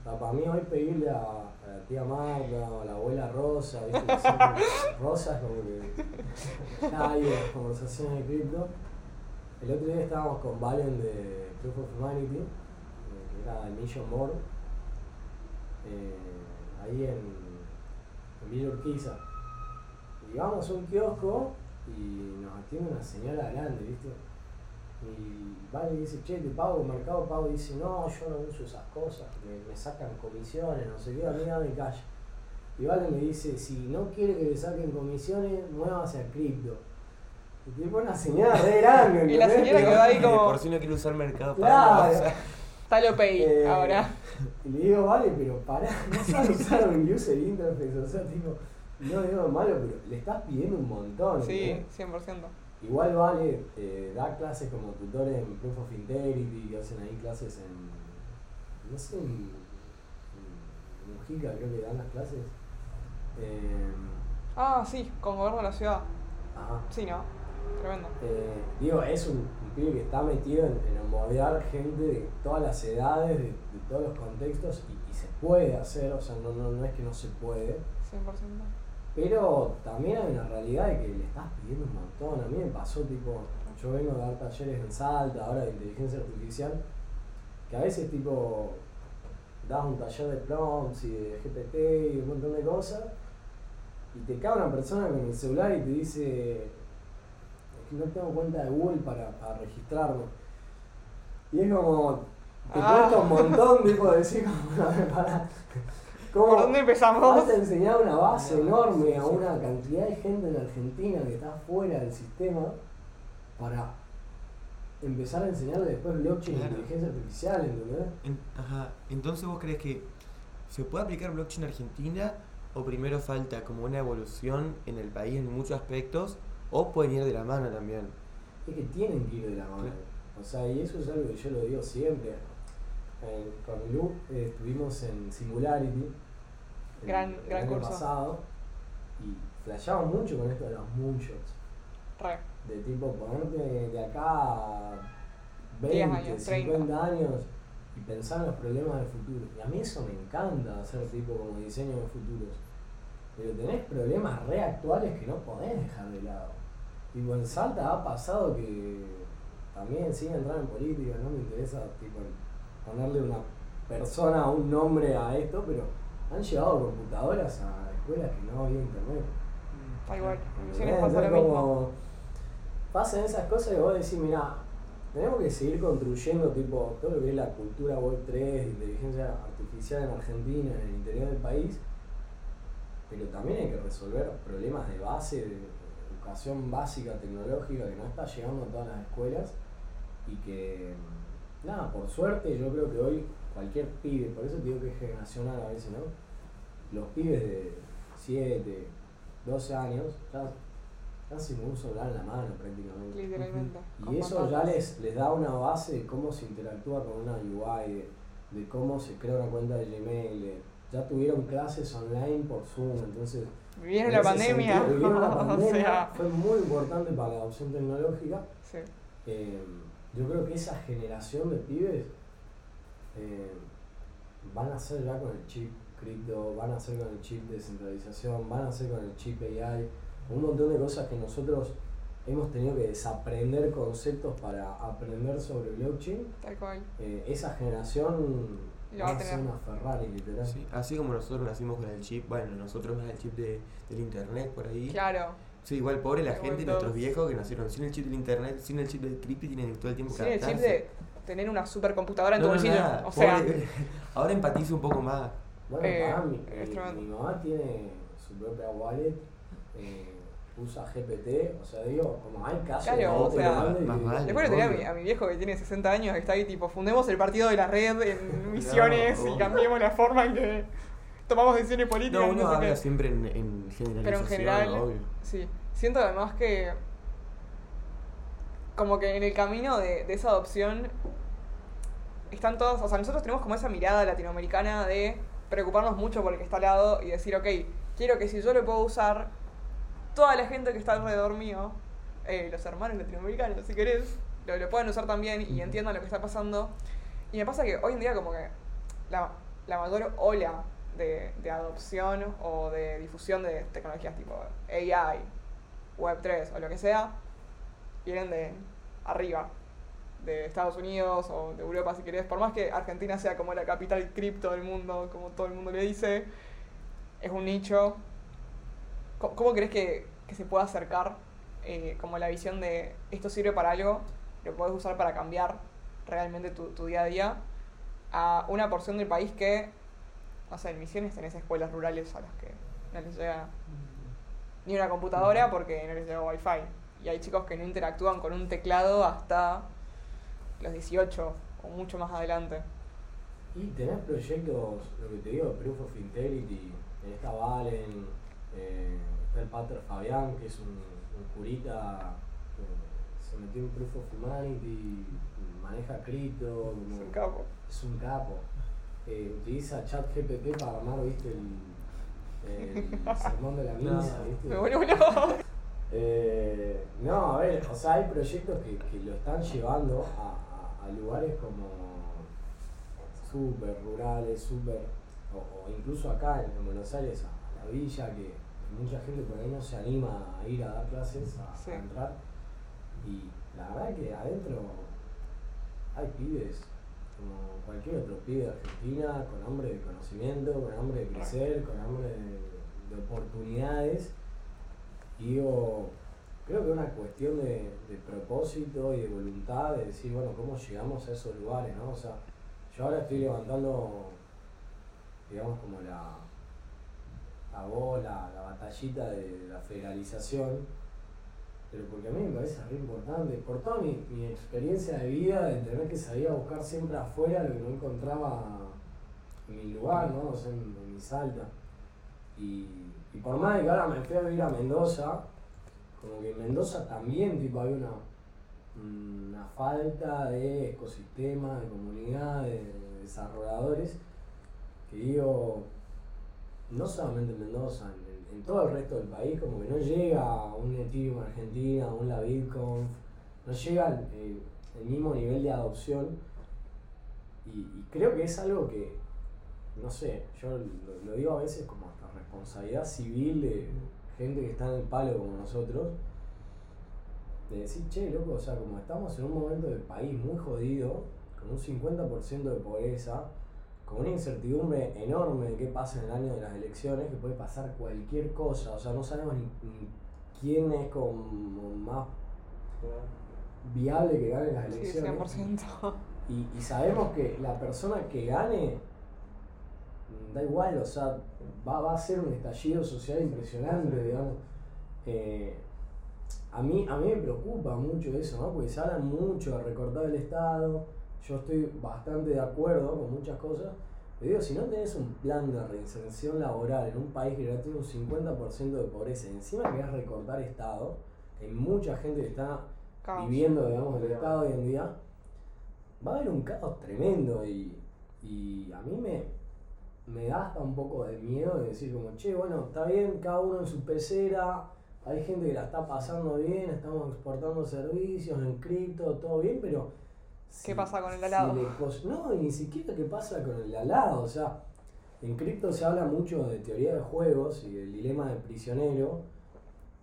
Speaker 2: O sea, para mí hoy pedirle a, a la tía Marta o a la abuela Rosa, ¿viste? Rosa es como que hay conversaciones de cripto. El otro día estábamos con Valen de Proof of Humanity, que era el Million More, eh, ahí en, en Villa Urquiza. Y vamos a un kiosco y nos atiende una señora grande, ¿viste? Y Vale dice, che, te pago mercado pago, y dice, no, yo no uso esas cosas, me, me sacan comisiones, no sé qué, a mí dame cash. Y Vale le dice, si no quiere que le saquen comisiones, muévase a cripto. Y tipo una señora re grande,
Speaker 1: Y la señora quedó ahí como-
Speaker 4: Por si no quiere usar mercado
Speaker 2: Claro.
Speaker 4: Pago, o sea,
Speaker 1: Talo Pay
Speaker 2: Eh,
Speaker 1: ahora.
Speaker 2: Y le digo, vale, pero pará, no sabes usar un user interface, o sea, tipo, no digo malo, pero le estás pidiendo un montón.
Speaker 1: Sí,
Speaker 2: ¿entendés?
Speaker 1: 100%.
Speaker 2: Igual vale, eh, da clases como tutor en Proof of Integrity, que hacen ahí clases en, no sé, en, en Mujica creo que dan las clases. Eh,
Speaker 1: Ah, sí, con gobierno de la ciudad.
Speaker 2: ajá.
Speaker 1: Sí, ¿no? Tremendo.
Speaker 2: Eh, digo, es un pibe que está metido en, en gente de todas las edades, de, de todos los contextos, y, y se puede hacer, o sea, no, no, no es que no se puede.
Speaker 1: 100%.
Speaker 2: Pero también hay una realidad de que le estás pidiendo un montón. A mí me pasó, tipo, yo vengo a dar talleres en Salta, ahora de inteligencia artificial, que a veces, tipo, das un taller de prompts y de GPT y un montón de cosas, y te cae una persona con el celular y te dice, no tengo cuenta de Google para, para registrarme. Y es como, te
Speaker 1: Ah.
Speaker 2: cuesta un montón, tipo, decir, como, a ver, pará. ¿Cómo-
Speaker 1: ¿Por dónde empezamos?
Speaker 2: Vas a enseñar una base
Speaker 3: No,
Speaker 2: enorme
Speaker 3: sí,
Speaker 2: a una cantidad de gente en Argentina que está fuera del sistema para empezar a enseñarle después blockchain
Speaker 4: Claro.
Speaker 2: e inteligencia artificial, ¿entendés?
Speaker 4: en- ajá. Entonces vos crees que se puede aplicar blockchain en Argentina o primero falta como una evolución en el país en muchos aspectos o pueden ir de la mano también.
Speaker 2: Es que tienen que ir de la mano. O sea, y eso es algo que yo lo digo siempre. Eh, con Lu eh, estuvimos en Singularity el-
Speaker 1: Gran-
Speaker 2: el
Speaker 1: gran
Speaker 2: año
Speaker 1: curso.
Speaker 2: pasado y flasheamos mucho con esto de los moonshots.
Speaker 1: Re.
Speaker 2: de tipo ponerte de acá a
Speaker 1: 10
Speaker 2: 20,
Speaker 1: años,
Speaker 2: 50 años y pensar en los problemas del futuro. Y a mí eso me encanta hacer tipo como diseño de futuros. Pero tenés problemas reactuales que no podés dejar de lado. Tipo en Salta ha pasado que también sin entrar en política, no me interesa tipo ponerle una persona o un nombre a esto, pero han llevado computadoras a escuelas que no había internet.
Speaker 1: Da igual. Pasa lo mismo.
Speaker 2: Pasan esas cosas y vos decís, mira, tenemos que seguir construyendo tipo todo lo que es la cultura Web 3, inteligencia artificial en Argentina, en el interior del país, pero también hay que resolver problemas de base, de educación básica tecnológica que no está llegando a todas las escuelas y que, nada, por suerte yo creo que hoy cualquier pibe, por eso te digo que es generacional a veces, ¿no? Los pibes de 7, 12 años ya casi no uso celular en la mano prácticamente.
Speaker 1: Literalmente.
Speaker 2: Y eso ya les, les da una base de cómo se interactúa con una UI, de, de cómo se crea una cuenta de Gmail. de- ya tuvieron clases online por Zoom, entonces...
Speaker 1: Vivieron
Speaker 2: en
Speaker 1: la pandemia.
Speaker 2: sentido, vivieron la pandemia,
Speaker 1: o sea,
Speaker 2: fue muy importante para la adopción tecnológica.
Speaker 1: sí.
Speaker 2: Eh, yo creo que esa generación de pibes eh, van a ser ya con el chip cripto, van a ser con el chip de descentralización, van a ser con el chip AI, un montón de cosas que nosotros hemos tenido que desaprender conceptos para aprender sobre blockchain.
Speaker 1: Tal cual.
Speaker 2: Eh, esa generación
Speaker 1: Lo
Speaker 2: va
Speaker 1: va a tener.
Speaker 2: una Ferrari, literal.
Speaker 4: Sí, Así como nosotros nacimos con el chip, bueno, nosotros más el chip de, del internet por ahí.
Speaker 1: Claro.
Speaker 4: Sí, igual pobre la gente,
Speaker 1: en
Speaker 4: nuestros viejos que nacieron sin el chip del internet, sin el chip del cripto tienen todo el tiempo que
Speaker 1: Sin el chip de tener una supercomputadora en
Speaker 4: No,
Speaker 1: tu bolsillo.
Speaker 4: nada,
Speaker 1: o sea,
Speaker 4: pobre. ahora empatizo un poco más.
Speaker 2: Bueno,
Speaker 1: Eh,
Speaker 2: pará, mi,
Speaker 1: es
Speaker 2: mi- mi mamá tiene su propia wallet, eh, usa GPT, o sea, digo, como hay casos
Speaker 1: Claro,
Speaker 2: de
Speaker 1: o sea,
Speaker 4: más vale.
Speaker 1: Después le tenía a mi,
Speaker 4: obvio.
Speaker 1: a mi viejo que tiene 60 años, que está ahí tipo, fundemos el partido de la red en misiones y cambiemos la forma en que tomamos decisiones políticas.
Speaker 4: No,
Speaker 1: y
Speaker 4: uno
Speaker 1: no sé
Speaker 4: habla siempre en, en generalización,
Speaker 1: Pero en general,
Speaker 4: obvio.
Speaker 1: sí. Siento además que como que en el camino de, de esa adopción están todos, o sea, nosotros tenemos como esa mirada latinoamericana de preocuparnos mucho por el que está al lado y decir, ok, quiero que si yo lo puedo usar, toda la gente que está alrededor mío, eh, los hermanos latinoamericanos, si querés, lo, lo puedan usar también y entiendan lo que está pasando. Y me pasa que hoy en día como que la, la mayor ola de, de adopción o de difusión de tecnologías tipo AI, Web3 o lo que sea, vienen de arriba, de Estados Unidos o de Europa si querés. Por más que Argentina sea como la capital cripto del mundo, como todo el mundo le dice, es un nicho. ¿Cómo, cómo crees que, que se pueda acercar eh, como la visión de esto sirve para algo, lo puedes usar para cambiar realmente tu, tu día a día a una porción del país que, no sé, en Misiones tenés escuelas rurales a las que no les llega ni una computadora porque no les llega wifi. Y hay chicos que no interactúan con un teclado hasta los 18 o mucho más adelante.
Speaker 2: Y tenés proyectos, lo que te digo, Proof of Integrity, en esta Valen, eh, está el Pater Fabián, que es un, un curita que se metió en Proof of Humanity, maneja cripto,
Speaker 1: Es un capo.
Speaker 2: es un capo. Eh, utiliza ChatGPT para armar, viste, el, el sermón de la misa,
Speaker 4: No.
Speaker 2: viste.
Speaker 1: Vuelvo loco.
Speaker 2: Eh, no, a ver, o sea, hay proyectos que, que lo están llevando a, a- a lugares como súper rurales, súper, o, o incluso acá en Buenos Aires, a, la villa, que mucha gente por ahí no se anima a ir a dar clases, a, entrar. Y la verdad que adentro hay pibes, como cualquier otro pibe de Argentina, con hambre de conocimiento, con hambre de crecer, con hambre de, de oportunidades. Y digo, creo que es una cuestión de, de propósito y de voluntad de decir, bueno, ¿cómo llegamos a esos lugares? ¿no? O sea, yo ahora estoy levantando, digamos, como la, la bola, la batallita de la federalización, pero porque a mí me parece re importante, por toda mi, mi experiencia de vida, de tener que salir a buscar siempre afuera lo que no encontraba en mi lugar, ¿no? O sea, en, en mi salta. Y, y por más de que ahora me fui a vivir a Mendoza, como que en Mendoza también tipo hay una, una falta de ecosistema, de comunidad, de desarrolladores, que digo, no solamente en Mendoza, en, todo el resto del país, como que no llega un Ethereum Argentina, un la Bitconf, no llega el, mismo nivel de adopción. Y, creo que es algo que, no sé, yo lo, lo digo a veces como hasta responsabilidad civil de gente que está en el palo como nosotros, de decir, che, loco, o sea, como estamos en un momento del país muy jodido, con un 50% de pobreza, con una incertidumbre enorme de qué pasa en el año de las elecciones, que puede pasar cualquier cosa, o sea, no sabemos ni, ni quién es como más viable que gane las
Speaker 1: Sí,
Speaker 2: elecciones.
Speaker 1: 100%.
Speaker 2: Y, y sabemos que la persona que gane, mm, da igual, o sea, va, va a ser un estallido social impresionante, digamos. Eh, a, mí, a mí me preocupa mucho eso, ¿no? Porque se habla mucho de recortar el Estado, yo estoy bastante de acuerdo con muchas cosas, pero digo, si no tenés un plan de reinserción laboral en un país que ya tiene un 50% de pobreza, y encima querés recortar Estado, hay mucha gente que está
Speaker 1: Caos.
Speaker 2: viviendo, digamos, del Estado hoy en día, va a haber un caos tremendo y, y a mí me, me da hasta un poco de miedo de decir como, che, bueno, está bien, cada uno en su pecera, hay gente que la está pasando bien, estamos exportando servicios en cripto, todo bien, pero...
Speaker 1: ¿Qué pasa con el de al lado?
Speaker 2: le cos- no, ni siquiera qué pasa con el de al lado, o sea, en cripto se habla mucho de teoría de juegos y del dilema del prisionero,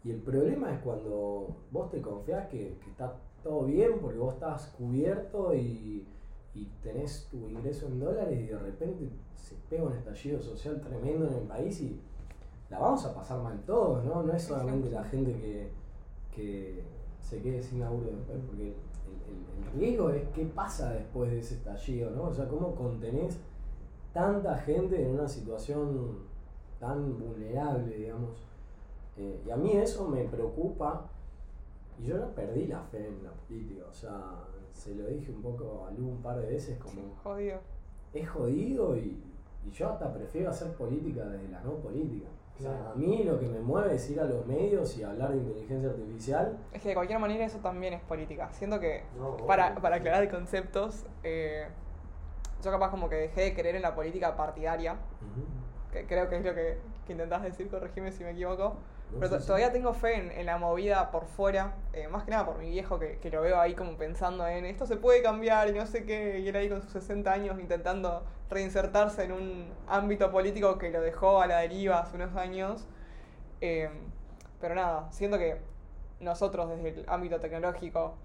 Speaker 2: y el problema es cuando vos te confiás que, que está todo bien porque vos estás cubierto y, y tenés tu ingreso en dólares y de repente se pega un estallido social tremendo en el país y la vamos a pasar mal todos, ¿no? No es solamente la gente que, que se quede sin laburo después, porque el, el- el riesgo es qué pasa después de ese estallido, ¿no? O sea, cómo contenés tanta gente en una situación tan vulnerable, digamos. Eh, y a mí eso me preocupa, y yo ya perdí la fe en la política, o sea, se lo dije un poco a Lu un par de veces, como
Speaker 1: Jodido.
Speaker 2: es jodido y, y yo hasta prefiero hacer política desde la no política. O sea,
Speaker 3: Claro.
Speaker 2: a mí lo que me mueve es ir a los medios y hablar de inteligencia artificial.
Speaker 1: Es que de cualquier manera eso también es política. Siento que,
Speaker 3: No,
Speaker 1: para, para aclarar conceptos, eh, yo capaz como que dejé de creer en la política partidaria, que creo que es lo que, que intentás decir, corregime si me equivoco. Pero
Speaker 2: sí,
Speaker 1: to-
Speaker 2: sí.
Speaker 1: todavía tengo fe en, en la movida por fuera, eh, más que nada por mi viejo que, que lo veo ahí como pensando en esto se puede cambiar y no sé qué, y él ahí con sus 60 años intentando reinsertarse en un ámbito político que lo dejó a la deriva hace unos años. Eh, pero nada, siento que nosotros desde el ámbito tecnológico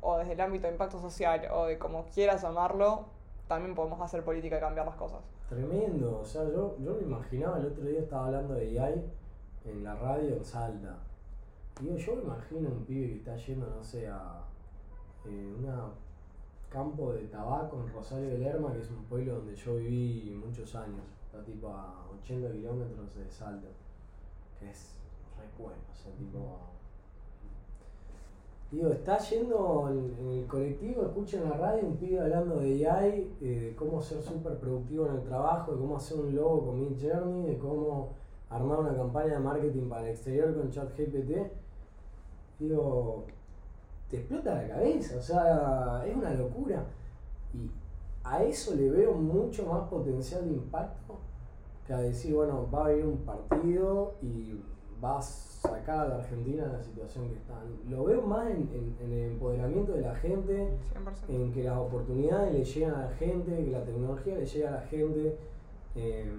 Speaker 1: o desde el ámbito de impacto social o de como quieras llamarlo, también podemos hacer política y cambiar las cosas.
Speaker 2: Tremendo, o sea, yo, yo me imaginaba, el otro día estaba hablando de AI en la radio en Salta. Digo, yo me imagino un pibe que está yendo, no sé, a eh, una campo de tabaco en Rosario de Lerma, que es un pueblo donde yo viví muchos años. Está tipo a 80 kilómetros de Salta. Que es re bueno, o sea, tipo. Digo, está yendo en, el colectivo, escucha en la radio un pibe hablando de AI, eh, de cómo ser súper productivo en el trabajo, de cómo hacer un logo con Mid Journey, de cómo armar una campaña de marketing para el exterior con ChatGPT. Digo, te explota la cabeza, o sea, es una locura. Y a eso le veo mucho más potencial de impacto que a decir, bueno, va a haber un partido y va a sacar a la Argentina de la situación que está. Lo veo más en, en- en el empoderamiento de la gente,
Speaker 1: 100%.
Speaker 2: en que las oportunidades le llegan a la gente, que la tecnología le llega a la gente. eh,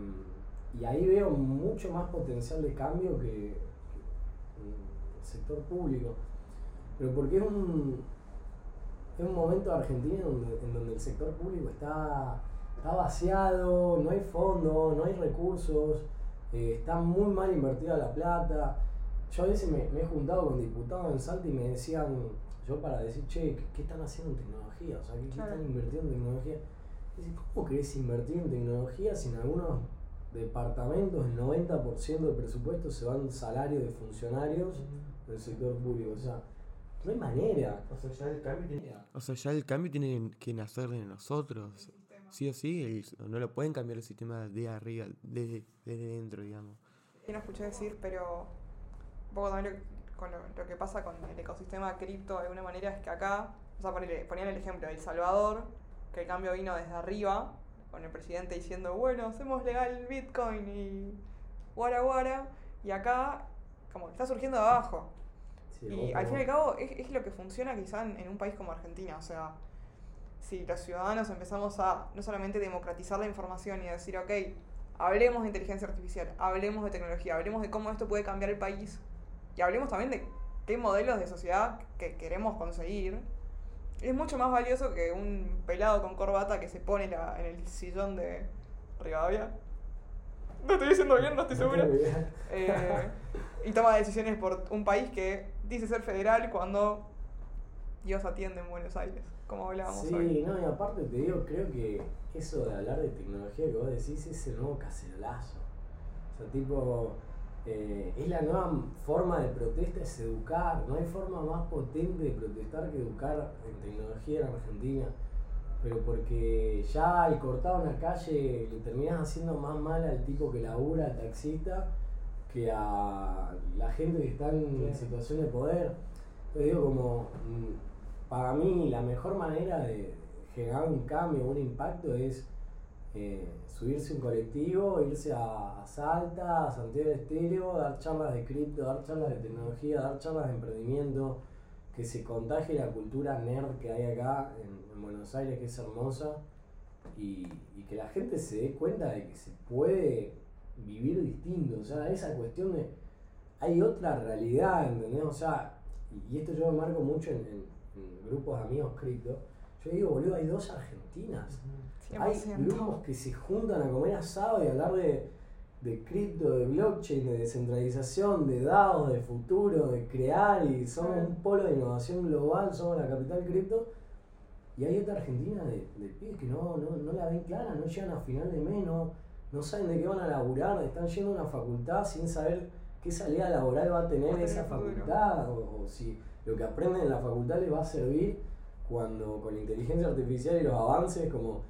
Speaker 2: y ahí veo mucho más potencial de cambio que, el sector público. Pero porque es un, es un momento de Argentina donde, en donde el sector público está, está vaciado, no hay fondos, no hay recursos, eh, está muy mal invertida la plata. Yo a veces me, me he juntado con diputados en Salta y me decían, yo para decir, che, ¿qué, qué están haciendo en tecnología? O sea, ¿qué, están invirtiendo en tecnología? Y dice, ¿cómo querés invertir en tecnología si en algunos departamentos el 90% del presupuesto se van salarios de funcionarios del sector público? O sea, no hay manera.
Speaker 3: O sea, ya el cambio tiene.
Speaker 4: O sea, ya el cambio tiene que nacer de nosotros. Sí o sí, el- no lo pueden cambiar el sistema de arriba, desde, desde dentro, digamos.
Speaker 1: Y no escuché decir, pero un poco también lo, con lo, lo que pasa con el ecosistema cripto de alguna manera es que acá, o sea, ponían el ejemplo de El Salvador, que el cambio vino desde arriba, con el presidente diciendo, bueno, hacemos legal Bitcoin y guara guara, y acá como que está surgiendo de abajo.
Speaker 2: Sí,
Speaker 1: Y al fin y al cabo es, es lo que funciona quizá en, en un país como Argentina. O sea, si los ciudadanos empezamos a no solamente democratizar la información y decir, ok, hablemos de inteligencia artificial, hablemos de tecnología, hablemos de cómo esto puede cambiar el país y hablemos también de qué modelos de sociedad que queremos conseguir, es mucho más valioso que un pelado con corbata que se pone la- en el sillón de Rivadavia. No estoy diciendo bien, no estoy segura. Eh, y toma decisiones por un país que dice ser federal cuando Dios atiende en Buenos Aires, como hablábamos
Speaker 2: Sí,
Speaker 1: hoy.
Speaker 2: no, y aparte te digo, creo que eso de hablar de tecnología que vos decís es el nuevo cacerolazo. O sea, tipo, eh, es la nueva forma de protesta, es educar. No hay forma más potente de protestar que educar en tecnología en Argentina. Pero porque ya al cortar una calle le terminás haciendo más mal al tipo que labura, al taxista, que a la gente que está en situación de poder. Entonces digo, como mm, para mí la mejor manera de generar un cambio, un impacto es eh, subirse un colectivo, irse a, Salta, a Santiago del Estero, dar charlas de cripto, dar charlas de tecnología, dar charlas de emprendimiento, que se contagie la cultura nerd que hay acá en, en Buenos Aires, que es hermosa, y, que la gente se dé cuenta de que se puede vivir distinto, o sea, esa cuestión de hay otra realidad, ¿entendés? O sea, y, esto yo lo marco mucho en grupos de amigos cripto, yo digo, boludo, hay dos Argentinas. Hay
Speaker 1: 100%.
Speaker 2: grupos que se juntan a comer asado y hablar de de cripto, de blockchain, de descentralización, de DAO, de futuro, de crear y somos un polo de innovación global, somos la capital cripto. Y hay otra Argentina de, de pibes que no, no, no, la ven clara, no llegan a final de mes, no, saben de qué van a laburar, están yendo a una facultad sin saber qué salida laboral va a tener esa facultad o, o si lo que aprenden en la facultad les va a servir cuando con la inteligencia artificial y los avances como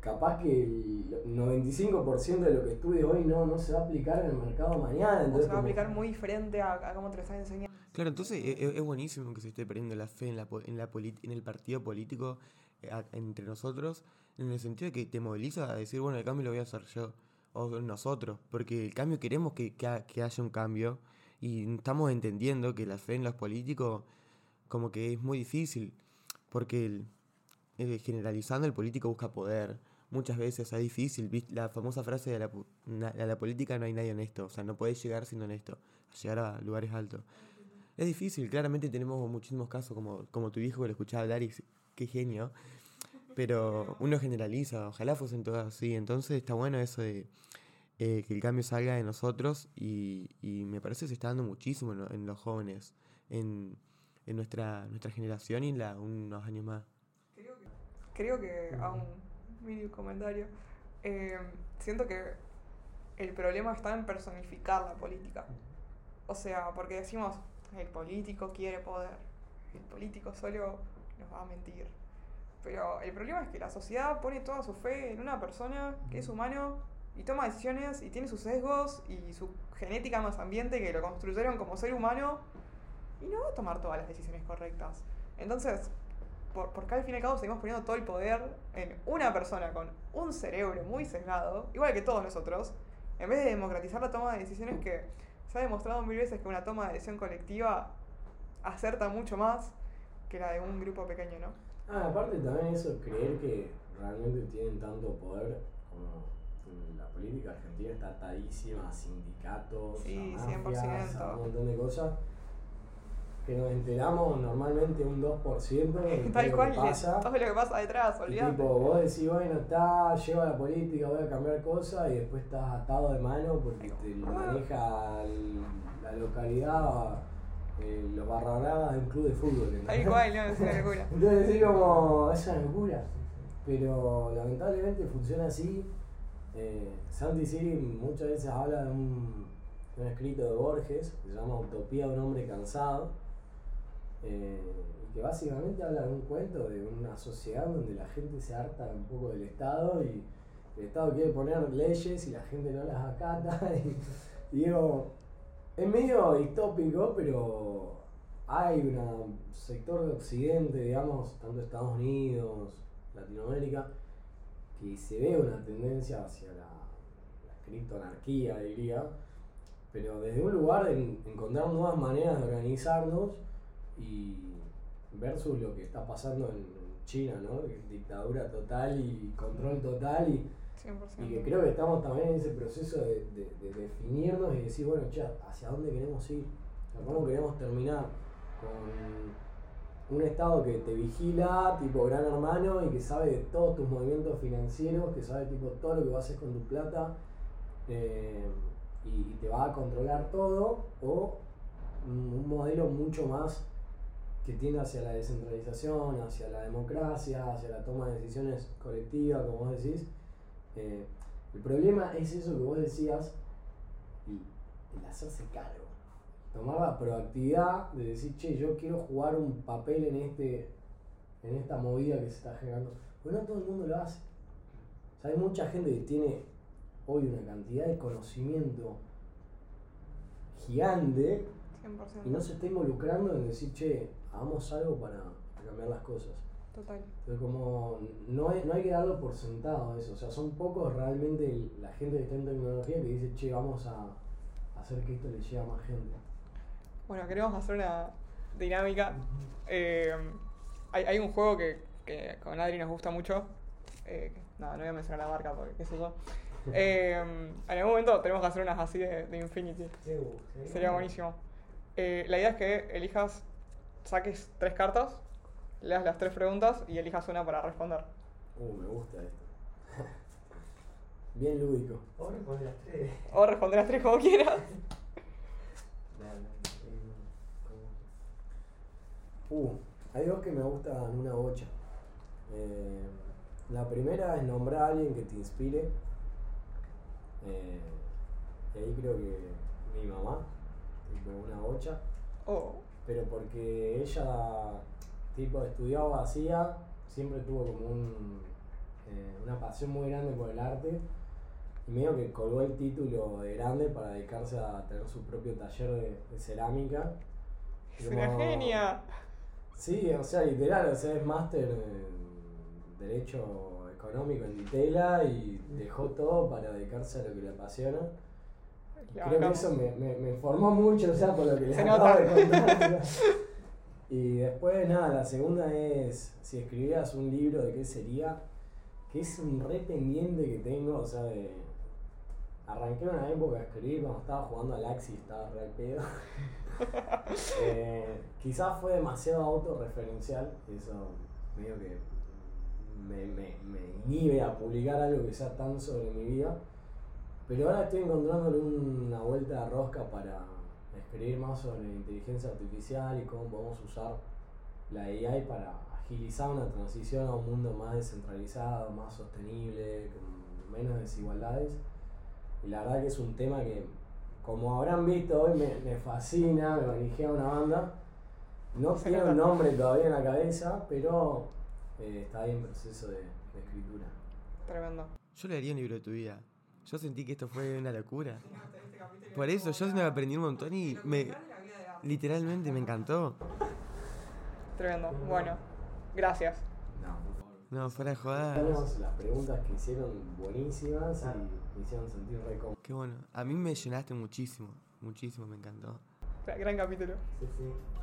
Speaker 2: capaz que el 95% de lo que estudie hoy no, no se va a aplicar en el mercado mañana.
Speaker 1: Entonces, se va a aplicar muy diferente a, cómo te lo están enseñando.
Speaker 4: Claro, entonces e, e, es, buenísimo que se esté perdiendo la fe en, la, en, la en el partido político eh, entre nosotros, en el sentido de que te moviliza a decir, bueno, el cambio lo voy a hacer yo o nosotros, porque el cambio queremos que, que haya un cambio y estamos entendiendo que la fe en los políticos como que es muy difícil, porque el, generalizando el político busca poder, muchas veces es difícil. La famosa frase de la, la política no hay nadie honesto. O sea, no puedes llegar siendo honesto, llegar a lugares altos. Es difícil, claramente tenemos muchísimos casos, como, como tu hijo que lo escuchaba hablar y qué genio. Pero uno generaliza, ojalá fuesen todas así. Entonces está bueno eso de eh, que el cambio salga de nosotros y, y, me parece que se está dando muchísimo en, los jóvenes, en, en, nuestra, nuestra generación y la, unos años más.
Speaker 1: Creo que, creo que a un mini comentario. Eh, siento que el problema está en personificar la política. O sea, porque decimos, el político quiere poder, el político solo nos va a mentir. Pero el problema es que la sociedad pone toda su fe en una persona que es humano y toma decisiones y tiene sus sesgos y su genética más ambiente que lo construyeron como ser humano y no va a tomar todas las decisiones correctas. Entonces, por, porque al fin y al cabo seguimos poniendo todo el poder en una persona con un cerebro muy sesgado, igual que todos nosotros, en vez de democratizar la toma de decisiones que se ha demostrado mil veces que una toma de decisión colectiva acerta mucho más que la de un grupo pequeño, ¿no?
Speaker 2: Ah, aparte también eso, creer que realmente tienen tanto poder como la política argentina está atadísima a sindicatos, a, mafias, a un montón de cosas que nos enteramos normalmente un 2% de
Speaker 1: Tal cual, lo que pasa. Todo lo que pasa detrás, olvídate.
Speaker 2: Tipo, vos decís, bueno, está, lleva la política, voy a cambiar cosas y después estás atado de mano porque te maneja la localidad, eh, los barra de un club de fútbol.
Speaker 1: Tal cual, no, es una locura.
Speaker 2: Entonces como, es una locura. Pero lamentablemente funciona así. Eh, Santi Siri muchas veces habla de un, de un escrito de Borges que se llama Utopía de un hombre cansado eh, que básicamente habla de un cuento de una sociedad donde la gente se harta un poco del Estado y el Estado quiere poner leyes y la gente no las acata. Y, digo, es medio distópico, pero hay un sector de Occidente, digamos, tanto Estados Unidos, Latinoamérica, que se ve una tendencia hacia la, la criptoanarquía, diría, pero desde un lugar de encontrar nuevas maneras de organizarnos y versus lo que está pasando en China, ¿no? Dictadura total y control total y, que creo que estamos también en ese proceso de, definirnos y decir, bueno, che, ¿hacia dónde queremos ir? ¿Cómo queremos terminar? Con un Estado que te vigila, tipo gran hermano, y que sabe de todos tus movimientos financieros, que sabe tipo todo lo que vas a con tu plata eh, y, te va a controlar todo, o un modelo mucho más que tiende hacia la descentralización, hacia la democracia, hacia la toma de decisiones colectivas, como vos decís. Eh, el problema es eso que vos decías, el, hacerse cargo. Tomar la proactividad de decir, che, yo quiero jugar un papel en, este, en esta movida que se está generando. Pues no todo el mundo lo hace. hay mucha gente que tiene hoy una cantidad de conocimiento gigante y no se está involucrando en decir, che, hagamos algo para, cambiar las cosas.
Speaker 1: Total.
Speaker 2: Entonces, como no hay, no hay que darlo por sentado eso. O sea, son pocos realmente la gente que está en tecnología que dice, che, vamos a hacer que esto le llegue a más gente.
Speaker 1: Bueno, queremos hacer una dinámica. Eh, hay, hay, un juego que, que, con Adri nos gusta mucho. Eh, no, no voy a mencionar la marca porque qué sé yo. Eh, en algún momento tenemos que hacer unas así de, de Infinity. Sería buenísimo. la idea es que elijas saques tres cartas, leas las tres preguntas y elijas una para responder.
Speaker 2: Uh, me gusta esto. bien lúdico.
Speaker 3: O responde las tres.
Speaker 1: O responder las tres como quieras.
Speaker 2: Uh, hay dos que me gustan una bocha. Eh, la primera es nombrar a alguien que te inspire. Eh, y ahí creo que mi mamá, tipo una bocha.
Speaker 1: Oh,
Speaker 2: Pero porque ella, tipo, estudió abogacía, siempre tuvo como un, eh, una pasión muy grande por el arte. Y medio que colgó el título de grande para dedicarse a tener su propio taller de, de cerámica.
Speaker 1: es una genia.
Speaker 2: Sí, o sea, literal, o sea, es máster en Derecho Económico en Ditela y dejó todo para dedicarse a lo que le apasiona. Creo que eso me, me, me informó mucho, o sea, por lo que les
Speaker 1: Se
Speaker 2: acabo de contar. y después, nada, la segunda es, si escribieras un libro, ¿de qué sería? Que es un re pendiente que tengo, o sea, de... Arranqué una época a escribir cuando estaba jugando al Axi y estaba re al pedo. Eh, quizás fue demasiado autorreferencial, eso medio que me, me, me inhibe a publicar algo que sea tan sobre mi vida. Pero ahora estoy encontrándole una vuelta de rosca para escribir más sobre inteligencia artificial y cómo podemos usar la AI para agilizar una transición a un mundo más descentralizado, más sostenible, con menos desigualdades. Y la verdad que es un tema que, como habrán visto hoy, me, me fascina, me manijea una banda. No tiene un nombre todavía en la cabeza, pero eh, está ahí en proceso de, de escritura.
Speaker 1: Tremendo.
Speaker 4: Yo le haría un libro de tu vida. Yo sentí que esto fue una locura. Por eso, yo me aprendí un montón y me. Literalmente me encantó.
Speaker 1: Tremendo. Bueno, gracias.
Speaker 2: No, por favor.
Speaker 4: No, fuera de jodas.
Speaker 2: Tenemos las preguntas que hicieron buenísimas y me hicieron sentir re cómodo.
Speaker 4: Qué bueno. A mí me llenaste muchísimo. Muchísimo, me encantó.
Speaker 1: Gran capítulo.
Speaker 3: Sí, sí.